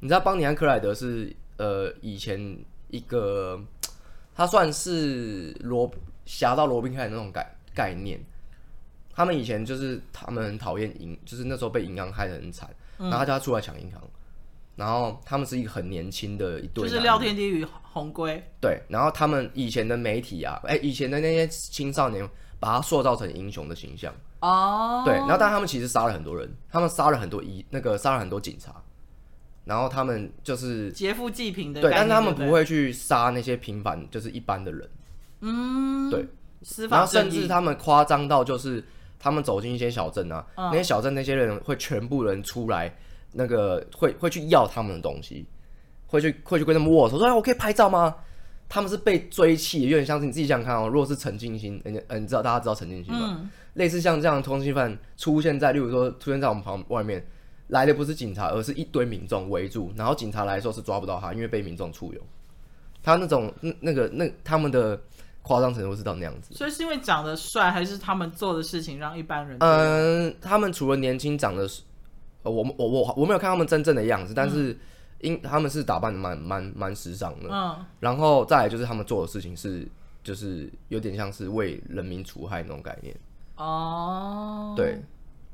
你知道邦尼汉克莱德是呃以前一个他算是罗侠盗罗宾汉的那种概概念。他们以前就是他们很讨厌银，就是那时候被银行害得很惨，然后他叫他出来抢银行。嗯、然后他们是一个很年轻的一对，就是廖天地与红龟。对，然后他们以前的媒体啊，哎，以前的那些青少年。把他塑造成英雄的形象。哦，oh. 对，然后但他们其实杀了很多人，他们杀了很多一，那个杀了很多警察，然后他们就是劫富济贫的，对，但是他们不会去杀那些平凡，就是一般的人，嗯，对，然后甚至他们夸张到就是他们走进一些小镇啊，嗯、那些小镇那些人会全部人出来，那个会会去要他们的东西，会去会去跟他们握手，说哎，我可以拍照吗？他们是被追气，有点像是你自己想想看哦。如果是陈进兴，嗯、欸，你知道大家知道陈静心吗？嗯、类似像这样的通缉犯出现在，例如说出现在我们旁外面，来的不是警察，而是一堆民众围住，然后警察来的时候是抓不到他，因为被民众簇拥。他那种那那个那他们的夸张程度是到那样子。所以是因为长得帅，还是他们做的事情让一般人？嗯，他们除了年轻，长得，呃，我我我我没有看他们真正的样子，但是。嗯因他们是打扮的蛮蛮蛮时尚的，嗯，然后再来就是他们做的事情是，就是有点像是为人民除害那种概念，哦，对，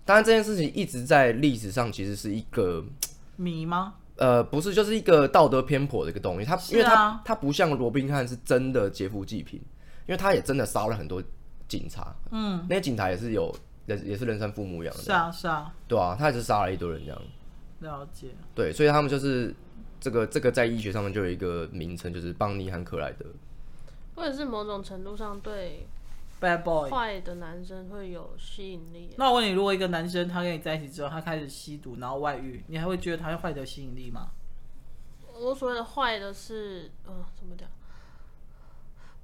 当然这件事情一直在历史上其实是一个谜吗？呃，不是，就是一个道德偏颇的一个东西。他因为他他不像罗宾汉是真的劫富济贫，因为他也真的杀了很多警察，嗯，那些警察也是有也也是人生父母一样的，是啊是啊，对啊，他也是杀了一堆人这样。了解，对，所以他们就是这个这个在医学上面就有一个名称，就是邦尼和克莱德，或者是某种程度上对 bad boy 坏的男生会有吸引力。那我问你，如果一个男生他跟你在一起之后，他开始吸毒，然后外遇，你还会觉得他坏的吸引力吗？我所谓的坏的是，嗯，怎么讲？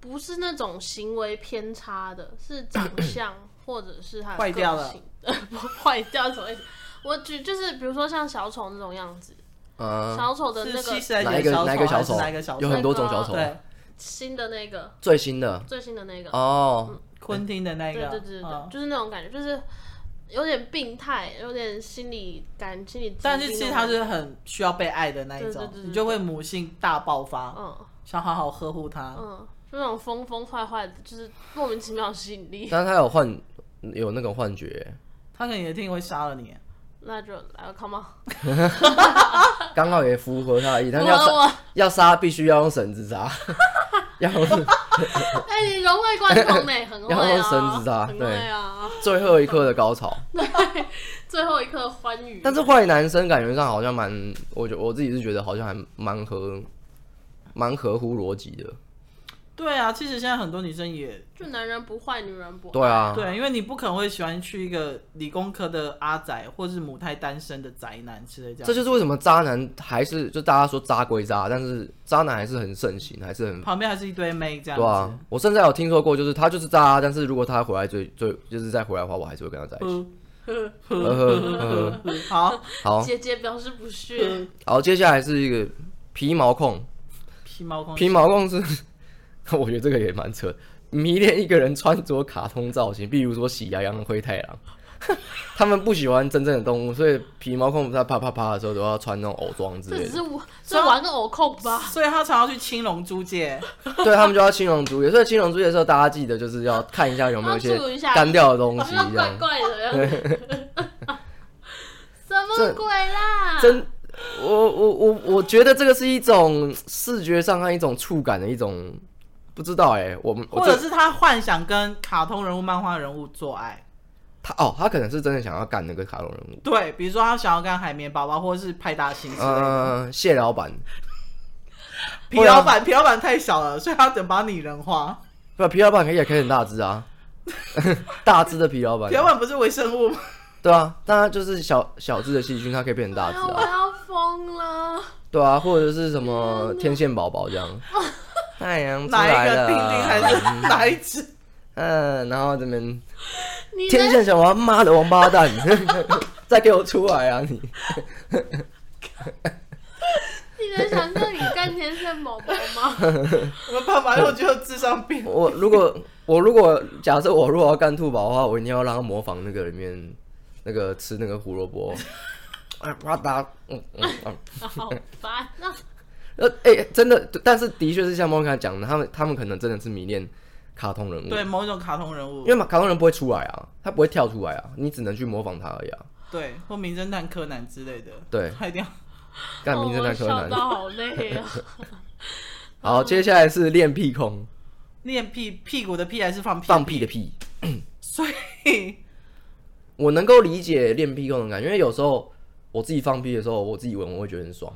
不是那种行为偏差的，是长相或者是他坏掉了，坏掉什么意思？我举就是比如说像小丑那种样子，嗯，小丑的那个哪一个哪一个小丑？有很多种小丑，对，新的那个最新的最新的那个哦，昆汀的那个，对对对对，就是那种感觉，就是有点病态，有点心理感，心理。但是其实他是很需要被爱的那一种，你就会母性大爆发，嗯，想好好呵护他，嗯，就那种疯疯坏坏的，就是莫名其妙的吸引力。但是他有幻有那种幻觉，他可能也一定会杀了你。那就来了，Come on，刚好也符合他的意，但是要杀要杀必须要用绳子杀，要用 哎，你融会贯通呢，很会啊，要用绳子扎，对啊，最后一刻的高潮，对，最后一刻欢愉。但是坏男生感觉上好像蛮，我觉我自己是觉得好像还蛮合，蛮合乎逻辑的。对啊，其实现在很多女生也就男人不坏，女人不坏。对啊，对，因为你不可能会喜欢去一个理工科的阿仔，或是母胎单身的宅男之类这样。这就是为什么渣男还是就大家说渣归渣，但是渣男还是很盛行，还是很旁边还是一堆妹这样子。对啊，我甚至有听说过，就是他就是渣，但是如果他回来追追，就是再回来的话，我还是会跟他在一起。呵呵呵好，好，姐姐表示不屑。好，接下来是一个皮毛控，皮毛控，皮毛控是。我觉得这个也蛮扯，迷恋一个人穿着卡通造型，比如说喜羊羊、灰太狼。他们不喜欢真正的动物，所以皮毛控在啪啪啪的时候都要穿那种偶装之类的。这只是玩个偶控吧。所以他常要去青龙租界。对，他们就要青龙租界，所以青龙租界的时候，大家记得就是要看一下有没有一些干掉的东西，这样。怪怪的，什么鬼啦？真，我我我我觉得这个是一种视觉上和一种触感的一种。不知道哎、欸，我们或者是他幻想跟卡通人物、漫画人物做爱，他哦，他可能是真的想要干那个卡通人物。对，比如说他想要干海绵宝宝，或者是派大星。嗯，蟹老板，皮老板，皮老板太小了，所以他等把拟人化。不，皮老板可以也可以很大只啊，大只的皮老板。皮老板不是微生物吗？对啊，但他就是小小只的细菌，它可以变成大只啊。我要疯了。对啊，或者是什么天线宝宝这样。太阳出来了，哪一个丁丁还是哪一只？嗯，然后这边天线小王，妈的王八蛋，再给我出来啊你！你能想象你干天线宝宝吗？我爸爸又觉得智商病。我如果我如果假设我如果要干兔宝的话，我一定要让他模仿那个里面那个吃那个胡萝卜。哎，啪嗒，嗯嗯嗯，好烦啊！呃，哎、欸，真的，但是的确是像莫刚才讲的，他们他们可能真的是迷恋卡通人物，对某一种卡通人物，因为嘛，卡通人不会出来啊，他不会跳出来啊，你只能去模仿他而已啊。对，或名侦探柯南之类的。对，快掉干名侦探柯南。哦、好累啊。好，接下来是练屁空。练屁屁股的屁还是放屁，放屁的屁。所以，我能够理解练屁空的感觉，因为有时候我自己放屁的时候，我自己闻我会觉得很爽。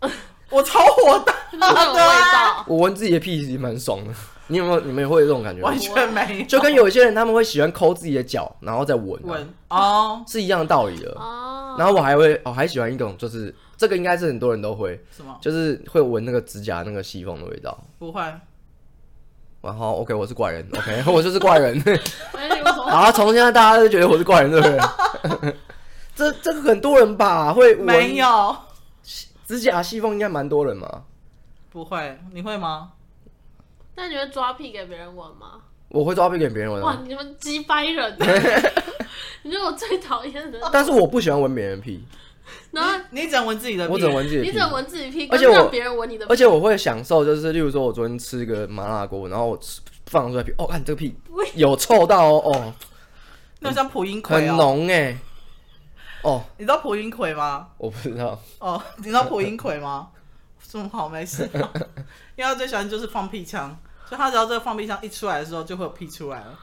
我超火大，没有味道。我闻自己的屁其实蛮爽的。你有没有？你们也会有这种感觉？完全没有。就跟有一些人他们会喜欢抠自己的脚，然后再闻、啊。闻哦，是一样的道理的。哦。然后我还会，我还喜欢一种，就是这个应该是很多人都会。什么？就是会闻那个指甲那个细缝的味道。不会。然后 OK，我是怪人。OK，我就是怪人。然后，从现在大家都觉得我是怪人，对不对？这这个很多人吧会闻。没有。指甲细缝应该蛮多人嘛。不会，你会吗？那你会抓屁给别人闻吗？我会抓屁给别人闻。哇，你们鸡掰人！你是我最讨厌的。但是我不喜欢闻别人屁。然后你只能闻自己的屁，我只能闻自己的屁，你只能闻自己屁，而且我让别人闻你的屁。而且我会享受，就是例如说，我昨天吃一个麻辣锅，然后我吃放出来屁，哦，看这个屁有臭到哦，哦，那像蒲英葵很浓哎。哦，你知道蒲英奎吗？我不知道。哦，你知道蒲英奎吗？这么好没事，因为他最喜欢就是放屁枪，所以他只要这个放屁枪一出来的时候，就会有屁出来了。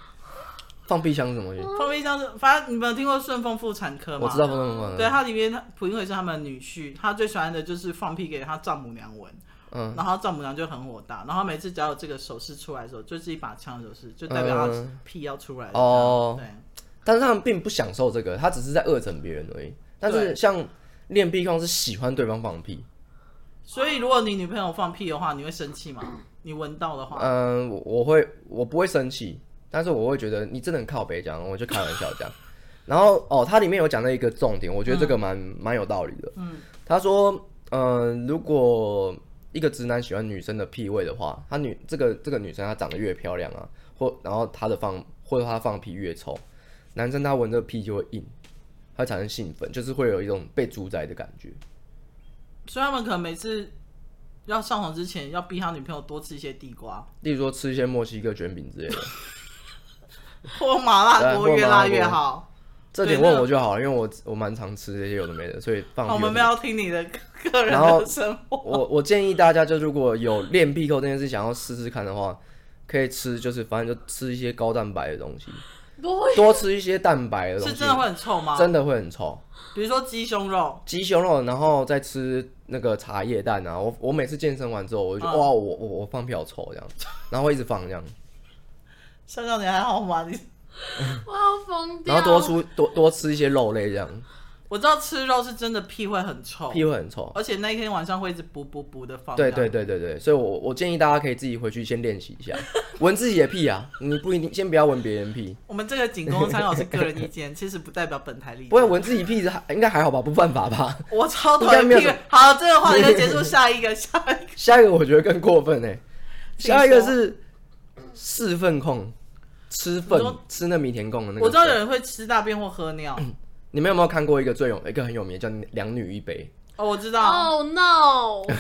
放屁枪是什么意思？放屁枪是，反正你们有听过顺丰妇产科吗？我知道顺丰妇产科。对，它里面，他蒲英葵是他们的女婿，他最喜欢的就是放屁给他丈母娘闻。嗯。然后丈母娘就很火大，然后每次只要有这个手势出来的时候，就是一把枪的手势，就代表他屁要出来了。哦。对。但是他们并不享受这个，他只是在恶整别人而已。但是像练屁控是喜欢对方放屁。所以，如果你女朋友放屁的话，你会生气吗？你闻到的话，嗯，我会，我不会生气，但是我会觉得你真的很靠北这样，我就开玩笑这样。然后，哦，它里面有讲到一个重点，我觉得这个蛮蛮、嗯、有道理的。嗯，他说，嗯、呃，如果一个直男喜欢女生的屁味的话，他女这个这个女生她长得越漂亮啊，或然后她的放或者她放屁越臭，男生他闻这个屁就会硬，他会产生兴奋，就是会有一种被主宰的感觉。所以他们可能每次要上床之前，要逼他女朋友多吃一些地瓜，例如说吃一些墨西哥卷饼之类的，或麻辣锅越辣越好。这点问我就好了，因为我我蛮常吃这些有的没的，所以放。我们没有听你的个人的生活。我我建议大家，就如果有练屁扣这件事想要试试看的话，可以吃，就是反正就吃一些高蛋白的东西，多吃一些蛋白的东西。是真的会很臭吗？真的会很臭。比如说鸡胸肉，鸡胸肉，然后再吃那个茶叶蛋啊！我我每次健身完之后，我就哇，我我我放屁好臭这样，然后会一直放这样。笑笑，你还好吗？你 我要疯掉。然后多出多多吃一些肉类这样。我知道吃肉是真的屁会很臭，屁会很臭，而且那一天晚上会一直补补补的放。对对对对对，所以我我建议大家可以自己回去先练习一下，闻自己的屁啊！你不一定先不要闻别人屁。我们这个仅供参考是个人意见，其实不代表本台立场。不会闻自己屁还应该还好吧？不犯法吧？我超讨厌屁。好，这个话题就结束，下一个，下一个，下一个我觉得更过分哎、欸！下一个是四粪控，吃粪吃那米田共的那个。我知道有人会吃大便或喝尿。你们有没有看过一个最有一个很有名的叫“两女一杯”？哦，我知道。Oh no！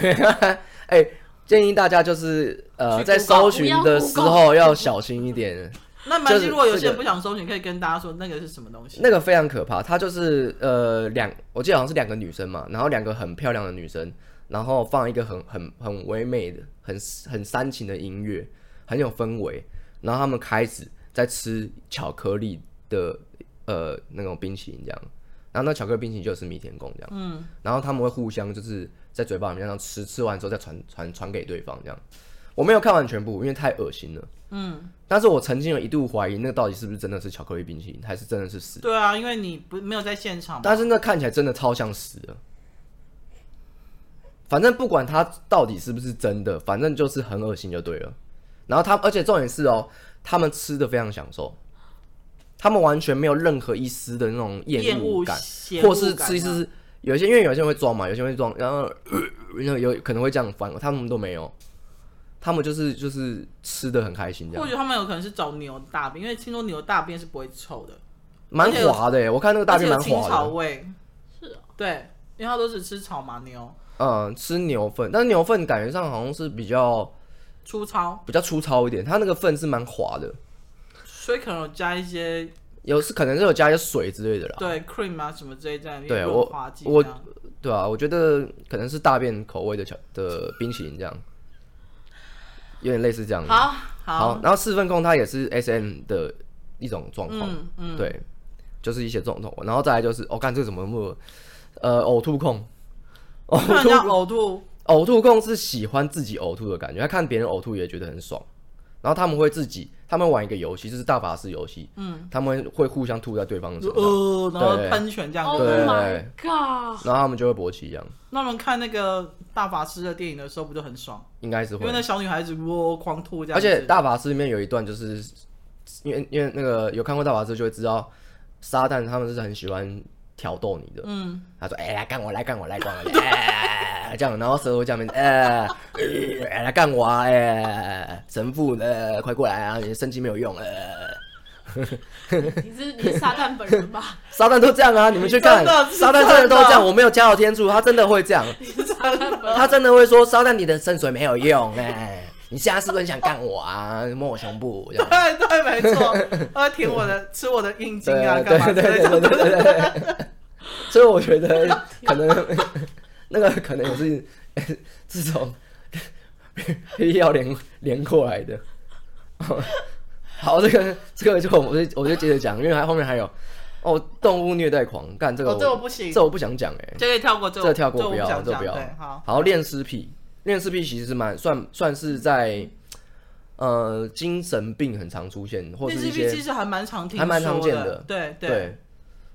哎、欸，建议大家就是呃，在搜寻的时候要小心一点。那蛮如果有些人不想搜寻，可以跟大家说那个是什么东西？那个非常可怕，它就是呃两，我记得好像是两个女生嘛，然后两个很漂亮的女生，然后放一个很很很唯美的、很很煽情的音乐，很有氛围，然后他们开始在吃巧克力的。呃，那种冰淇淋这样，然后那巧克力冰淇淋就是米田共这样，嗯，然后他们会互相就是在嘴巴里面这样吃，吃完之后再传传传给对方这样。我没有看完全部，因为太恶心了，嗯，但是我曾经有一度怀疑那个到底是不是真的是巧克力冰淇淋，还是真的是屎？对啊，因为你不没有在现场，但是那看起来真的超像屎的。反正不管它到底是不是真的，反正就是很恶心就对了。然后他，而且重点是哦，他们吃的非常享受。他们完全没有任何一丝的那种厌恶感，感，或是吃一吃，有些因为有些人会装嘛，有些人会装，然后 然后有可能会这样翻，他们都没有，他们就是就是吃的很开心这样。或许他们有可能是找牛大便，因为听说牛大便是不会臭的，蛮滑的耶，我看那个大便蛮滑的。青草味。是啊，对，因为他都是吃草嘛牛，嗯，吃牛粪，但是牛粪感觉上好像是比较粗糙，比较粗糙一点，它那个粪是蛮滑的。所以可能有加一些，有是可能是有加一些水之类的啦。对，cream 啊什么之类这样。对我我对啊，我觉得可能是大便口味的巧的冰淇淋这样，有点类似这样。好，好，好。然后四分控它也是 SM 的一种状况，嗯嗯，对，就是一些这种。然后再来就是，我、哦、看这个怎么那么呃呕吐控，呕吐呕吐呕吐控是喜欢自己呕吐的感觉，他看别人呕吐也觉得很爽。然后他们会自己，他们玩一个游戏，就是大法师游戏。嗯，他们会互相吐在对方的身上，呃，然后喷泉这样。对，Oh my God！然后他们就会勃起一样。那我们看那个大法师的电影的时候，不就很爽？应该是会，因为那小女孩子喔狂吐这样。而且大法师里面有一段，就是因为因为那个有看过大法师就会知道，撒旦他们是很喜欢挑逗你的。嗯，他说：“哎，来干我，来干我，来干我。” 这样，然后舌头下面，呃，呃来干我啊！哎，神父，呃，快过来啊！你的圣经没有用，呃。你是你是撒旦本人吧？撒旦都这样啊！你们去看，撒旦真的都这样。我没有加到天助，他真的会这样。他真的会说：“撒旦，你的圣水没有用，哎，你现在是不是很想干我啊？摸我胸部？”对对，没错，他会舔我的，吃我的阴茎啊，干嘛？对对对对对。所以我觉得可能。那个可能也是这种 要连连过来的。好，这个这个就我就我就接着讲，因为还后面还有哦，动物虐待狂干这个我，哦，这我不行，这我不想讲哎，这个跳过，这个跳过，不要，这个不要。好，好，恋尸癖，恋尸癖其实是蛮算算是在呃精神病很常出现，或是一些其实还蛮常听，还蛮常见的，对对。对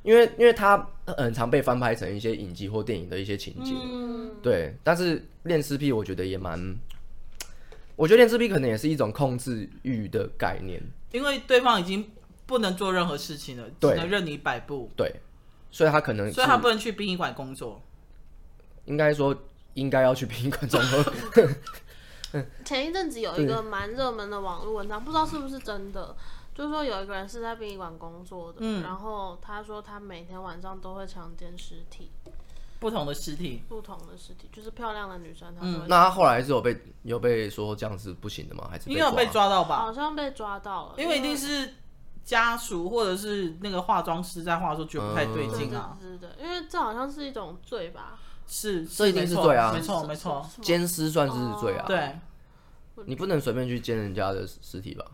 因为因为他很常被翻拍成一些影集或电影的一些情节，嗯、对。但是恋尸癖我觉得也蛮，我觉得恋尸癖可能也是一种控制欲的概念，因为对方已经不能做任何事情了，只能任你摆布，对。所以他可能，所以他不能去殡仪馆工作。应该说应该要去殡仪馆工作。前一阵子有一个蛮热门的网络文章，不知道是不是真的。就是说，有一个人是在殡仪馆工作的，嗯、然后他说他每天晚上都会强奸尸体，不同的尸体，不同的尸体，就是漂亮的女生，他嗯，那他后来是有被有被说这样是不行的吗？还是应该有被抓到吧？好像被抓到了，因为一定是家属或者是那个化妆师在化妆，觉得不太对劲啊，是的，因为这好像是一种罪吧？是，这一定是罪啊，没错没错，奸尸算是罪啊，对，你不能随便去奸人家的尸体吧？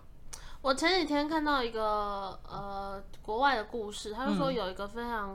我前几天看到一个呃国外的故事，他就说有一个非常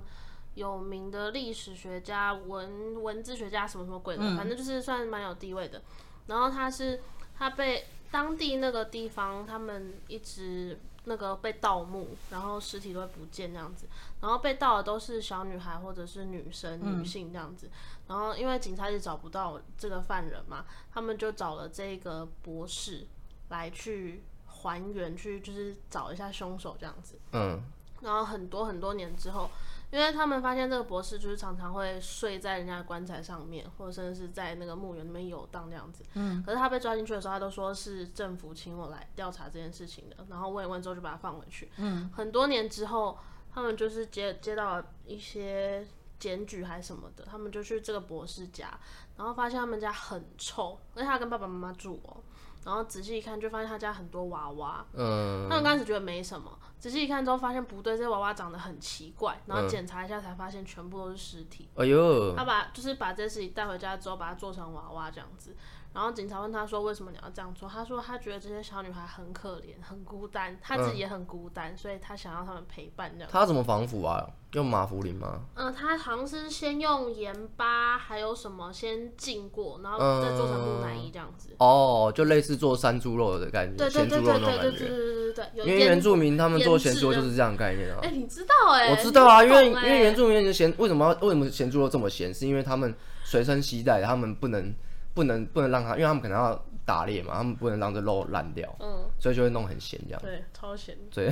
有名的历史学家、文文字学家什么什么鬼的，嗯、反正就是算蛮有地位的。然后他是他被当地那个地方，他们一直那个被盗墓，然后尸体都会不见这样子。然后被盗的都是小女孩或者是女生、女性这样子。嗯、然后因为警察也找不到这个犯人嘛，他们就找了这个博士来去。还原去就是找一下凶手这样子，嗯，然后很多很多年之后，因为他们发现这个博士就是常常会睡在人家的棺材上面，或者甚至是在那个墓园里面游荡这样子，嗯，可是他被抓进去的时候，他都说是政府请我来调查这件事情的，然后问一问之后就把他放回去，嗯，很多年之后，他们就是接接到一些检举还是什么的，他们就去这个博士家，然后发现他们家很臭，而且他跟爸爸妈妈住哦。然后仔细一看，就发现他家很多娃娃。嗯，那我刚开始觉得没什么，仔细一看之后发现不对，这些娃娃长得很奇怪。然后检查一下才发现全部都是尸体。哎呦！他把就是把这尸体带回家之后，把它做成娃娃这样子。然后警察问他说：“为什么你要这样做？”他说：“他觉得这些小女孩很可怜，很孤单，他自己也很孤单，嗯、所以他想要他们陪伴这样。”他怎么防腐啊？用马福林吗？嗯、呃，他好像是先用盐巴，还有什么先浸过，然后再做成木乃伊这样子。嗯、哦，就类似做山猪肉的概念，咸猪肉那种感觉。对对对对对对，因为原住民他们做咸猪肉就是这样的概念啊。哎、欸，你知道哎、欸？我知道啊，因为因为原住民的咸为什么为什么咸猪肉这么咸？是因为他们随身携带，他们不能。不能不能让他，因为他们可能要打猎嘛，他们不能让这肉烂掉，嗯，所以就会弄很咸这样。对，超咸。对，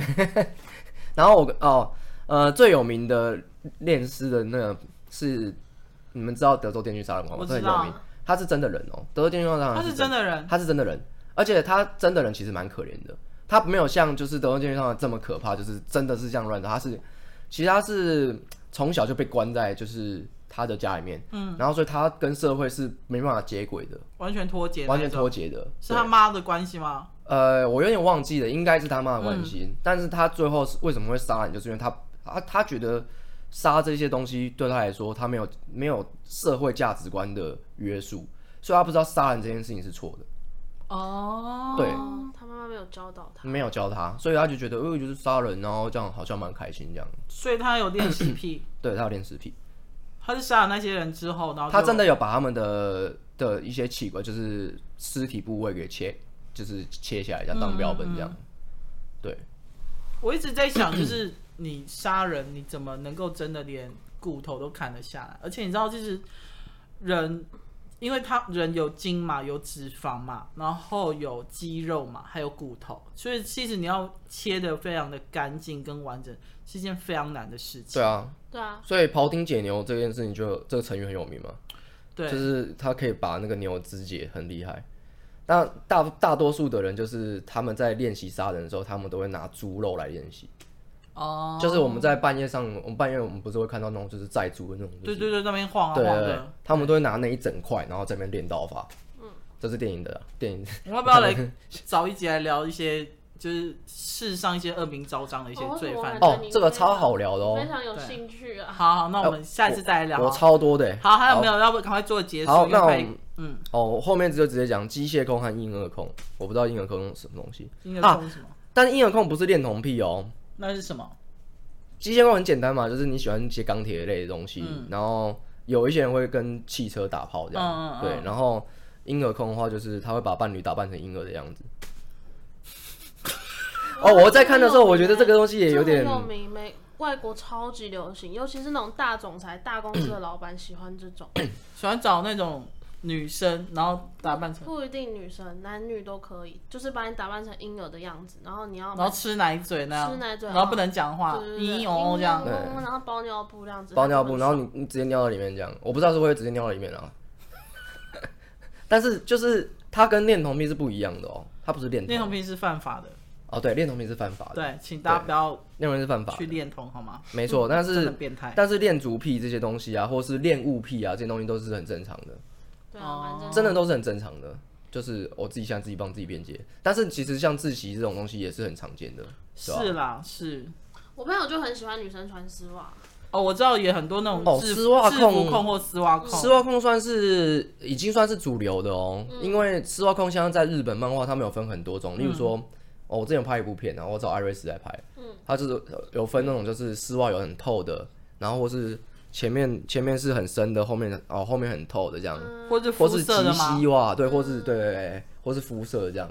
然后我哦呃最有名的恋尸的那个是你们知道德州电锯杀人狂吗？很有名，他是真的人哦、喔，德州电锯杀人狂他是真的人，他是真的人，而且他真的人其实蛮可怜的，他没有像就是德州电锯杀人狂这么可怕，就是真的是这样乱的，他是其实他是从小就被关在就是。他的家里面，嗯，然后所以他跟社会是没办法接轨的，完全脱节，完全脱节的，是他妈的关系吗？呃，我有点忘记了，应该是他妈的关系。嗯、但是他最后是为什么会杀人，就是因为他他他觉得杀这些东西对他来说，他没有没有社会价值观的约束，所以他不知道杀人这件事情是错的。哦，对，他妈妈没有教导他，没有教他，所以他就觉得，呃，就是杀人，然后这样好像蛮开心这样。所以他有恋尸癖，对他有恋尸癖。他是杀了那些人之后，然后他真的有把他们的的一些器官，就是尸体部位给切，就是切下来，要当标本这样。嗯嗯对，我一直在想，就是你杀人，你怎么能够真的连骨头都砍得下来？而且你知道，就是人。因为他人有筋嘛，有脂肪嘛，然后有肌肉嘛，还有骨头，所以其实你要切的非常的干净跟完整，是一件非常难的事情。对啊，对啊。所以庖丁解牛这件事情就这个成语很有名嘛，对，就是他可以把那个牛肢解很厉害。那大大多数的人就是他们在练习杀人的时候，他们都会拿猪肉来练习。哦，就是我们在半夜上，我们半夜我们不是会看到那种就是载猪的那种，对对对，那边晃啊晃的，他们都会拿那一整块，然后在那边练刀法。嗯，这是电影的电影。我们要不要来 找一集来聊一些，就是世上一些恶名昭彰的一些罪犯？哦，这个超好聊的哦，非常有兴趣啊。好好，那我们下一次再来聊。我超多的。好，还有没有？要不赶快做结束？好，那我嗯，哦，后面就直接讲机械控和婴儿控。我不知道婴儿控是什么东西。婴儿控是什么？但婴儿控不是恋童癖哦。那是什么？机械控很简单嘛，就是你喜欢一些钢铁类的东西，嗯、然后有一些人会跟汽车打炮这样，嗯嗯嗯对。然后婴儿控的话，就是他会把伴侣打扮成婴儿的样子。哦，我在看的时候，我觉得这个东西也有点有名，美外国超级流行，尤其是那种大总裁、大公司的老板喜欢这种，喜欢找那种。女生，然后打扮成不，一定女生，男女都可以，就是把你打扮成婴儿的样子，然后你要然后吃奶嘴那样，吃奶嘴，然后不能讲话，嘤嘤哦这样，对，然后包尿布这样子，包尿布，然后你你直接尿到里面这样，我不知道是不是会直接尿到里面啊，但是就是它跟恋童癖是不一样的哦，它不是恋童，恋童癖是犯法的，哦对，恋童癖是犯法的，对，请大家不要恋童是犯法，去恋童好吗？没错，但是变态，但是恋足癖这些东西啊，或是恋物癖啊，这些东西都是很正常的。对啊，真的都是很正常的，就是我自己现在自己帮自己辩解。但是其实像自习这种东西也是很常见的，是，是啦，是。我朋友就很喜欢女生穿丝袜。哦，我知道也很多那种哦，丝袜控，控或丝袜控，丝袜控算是已经算是主流的哦。嗯、因为丝袜控现在在日本漫画，他们有分很多种，例如说，嗯、哦，我之前有拍一部片然后，我找艾瑞斯来拍，嗯，他就是有分那种就是丝袜有很透的，然后或是。前面前面是很深的，后面哦后面很透的这样，嗯、或是肤色的吗？或是及膝袜，对，或是对对对，或是肤色这样。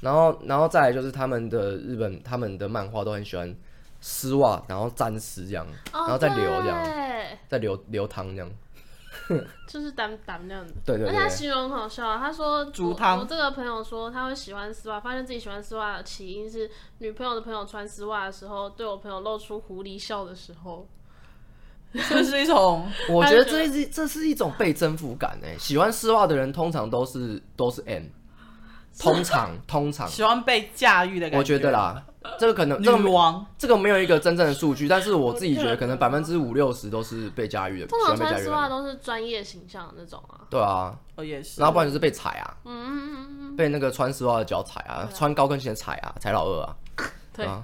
然后然后再来就是他们的日本他们的漫画都很喜欢丝袜，然后沾湿这样，然后再流这样，哦、再流流汤这样，就是淡淡那样子。对对对。而且他形容很好笑啊，他说煮汤。我这个朋友说他会喜欢丝袜，发现自己喜欢丝袜的起因是女朋友的朋友穿丝袜的时候，对我朋友露出狐狸笑的时候。这是一种，我觉得这是这是一种被征服感诶。喜欢丝袜的人通常都是都是 M，通常通常喜欢被驾驭的感觉。我觉得啦，这个可能这个没有一个真正的数据，但是我自己觉得可能百分之五六十都是被驾驭的。通常穿丝袜都是专业形象的那种啊。对啊，哦也是。然后不然就是被踩啊，嗯嗯嗯嗯，被那个穿丝袜的脚踩啊，穿高跟鞋踩啊，踩老二啊。对。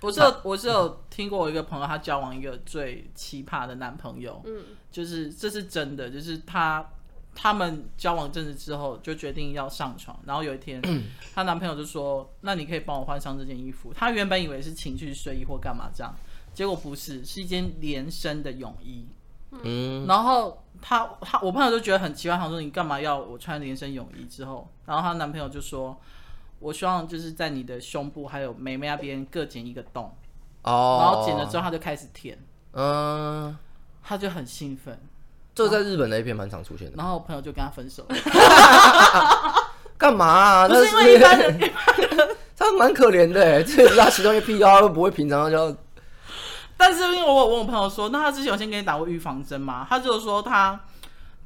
我是有我是有听过我一个朋友，他交往一个最奇葩的男朋友，嗯，就是这是真的，就是他他们交往阵子之后就决定要上床，然后有一天，她男朋友就说：“那你可以帮我换上这件衣服。”她原本以为是情趣睡衣或干嘛这样，结果不是，是一件连身的泳衣，嗯，然后她她我朋友就觉得很奇怪，他说：“你干嘛要我穿连身泳衣？”之后，然后她男朋友就说。我希望就是在你的胸部还有妹妹那边各剪一个洞，哦，然后剪了之后他就开始舔，嗯，他就很兴奋。这在日本的一片蛮常出现的。然后我朋友就跟他分手了。干嘛啊？不是因为一般人，他蛮可怜的哎，这是他其中一个癖好，都不会平常就。但是因为我有问我朋友说，那他之前有先给你打过预防针吗？他就说他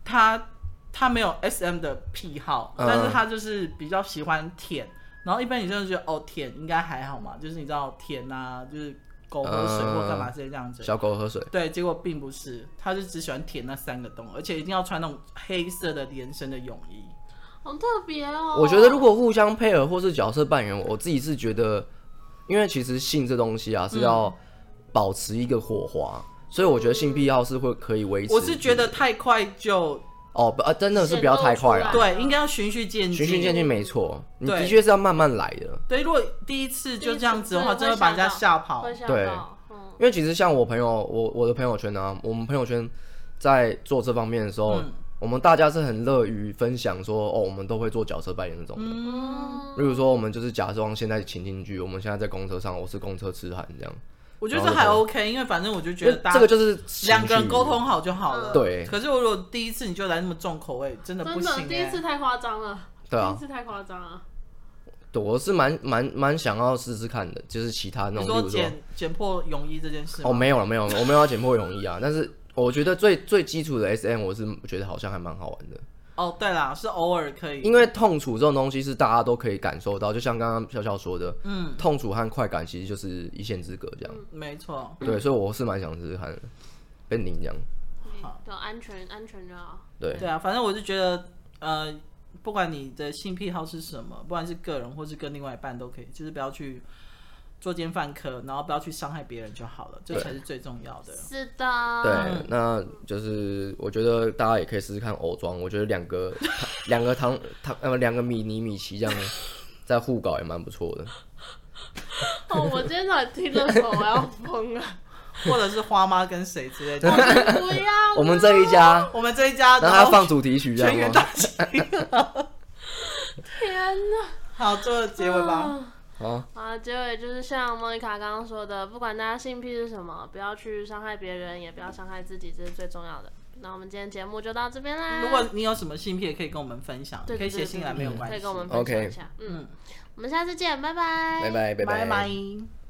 他他没有 SM 的癖好，但是他就是比较喜欢舔。然后一般女生就觉得哦，舔应该还好嘛，就是你知道舔啊，就是狗喝水或干嘛之类这样子。小狗喝水。对，结果并不是，他就只喜欢舔那三个洞，而且一定要穿那种黑色的连身的泳衣，好特别哦。我觉得如果互相配合或是角色扮演，我自己是觉得，因为其实性这东西啊是要保持一个火花，嗯、所以我觉得性癖好是会可以维持。我是觉得太快就。哦，不啊，真的是不要太快了。对，应该要循序渐进。循序渐进没错，你的确是要慢慢来的。对，如果第一次就这样子的话，真的把人家吓跑。对，因为其实像我朋友，我我的朋友圈呢，我们朋友圈在做这方面的时候，嗯我们大家是很乐于分享说，哦，我们都会做角色扮演那种的。嗯，例如说，我们就是假装现在情景剧，我们现在在公车上，我是公车痴汉这样。我觉得这还 OK，因为反正我就觉得大这个就是两个人沟通好就好了。对。可是我如果第一次你就来那么重口味，真的不行。第一次太夸张了。对啊。第一次太夸张了。我是蛮蛮蛮想要试试看的，就是其他那种，比如说剪剪破泳衣这件事。哦，没有了，没有，我没有要剪破泳衣啊，但是。我觉得最最基础的 SM，我是觉得好像还蛮好玩的。哦，对啦，是偶尔可以。因为痛楚这种东西是大家都可以感受到，就像刚刚笑笑说的，嗯，痛楚和快感其实就是一线之隔，这样。嗯、没错。对，所以我是蛮想试试看的，跟你这样。好，就安全，安全就好。对。对啊，反正我就觉得，呃，不管你的性癖好是什么，不管是个人或是跟另外一半都可以，就是不要去。作奸犯科，然后不要去伤害别人就好了，这才是最重要的。是的。对，那就是我觉得大家也可以试试看偶装，我觉得两个 两个唐唐呃两个米妮米奇这样在互搞也蛮不错的。哦，我今天才听的时候我要疯了。或者是花妈跟谁之类的。不要。我们这一家，我们这一家，然后还要放主题曲这样。天哪！好，做个结尾吧。好，啊，结尾就是像莫妮卡刚刚说的，不管大家性癖是什么，不要去伤害别人，也不要伤害自己，这是最重要的。那我们今天节目就到这边啦。如果你有什么性癖，也可以跟我们分享，可以写信来没有关系，可以跟我们分享一下。嗯，我们下次见，拜拜，拜拜，拜拜。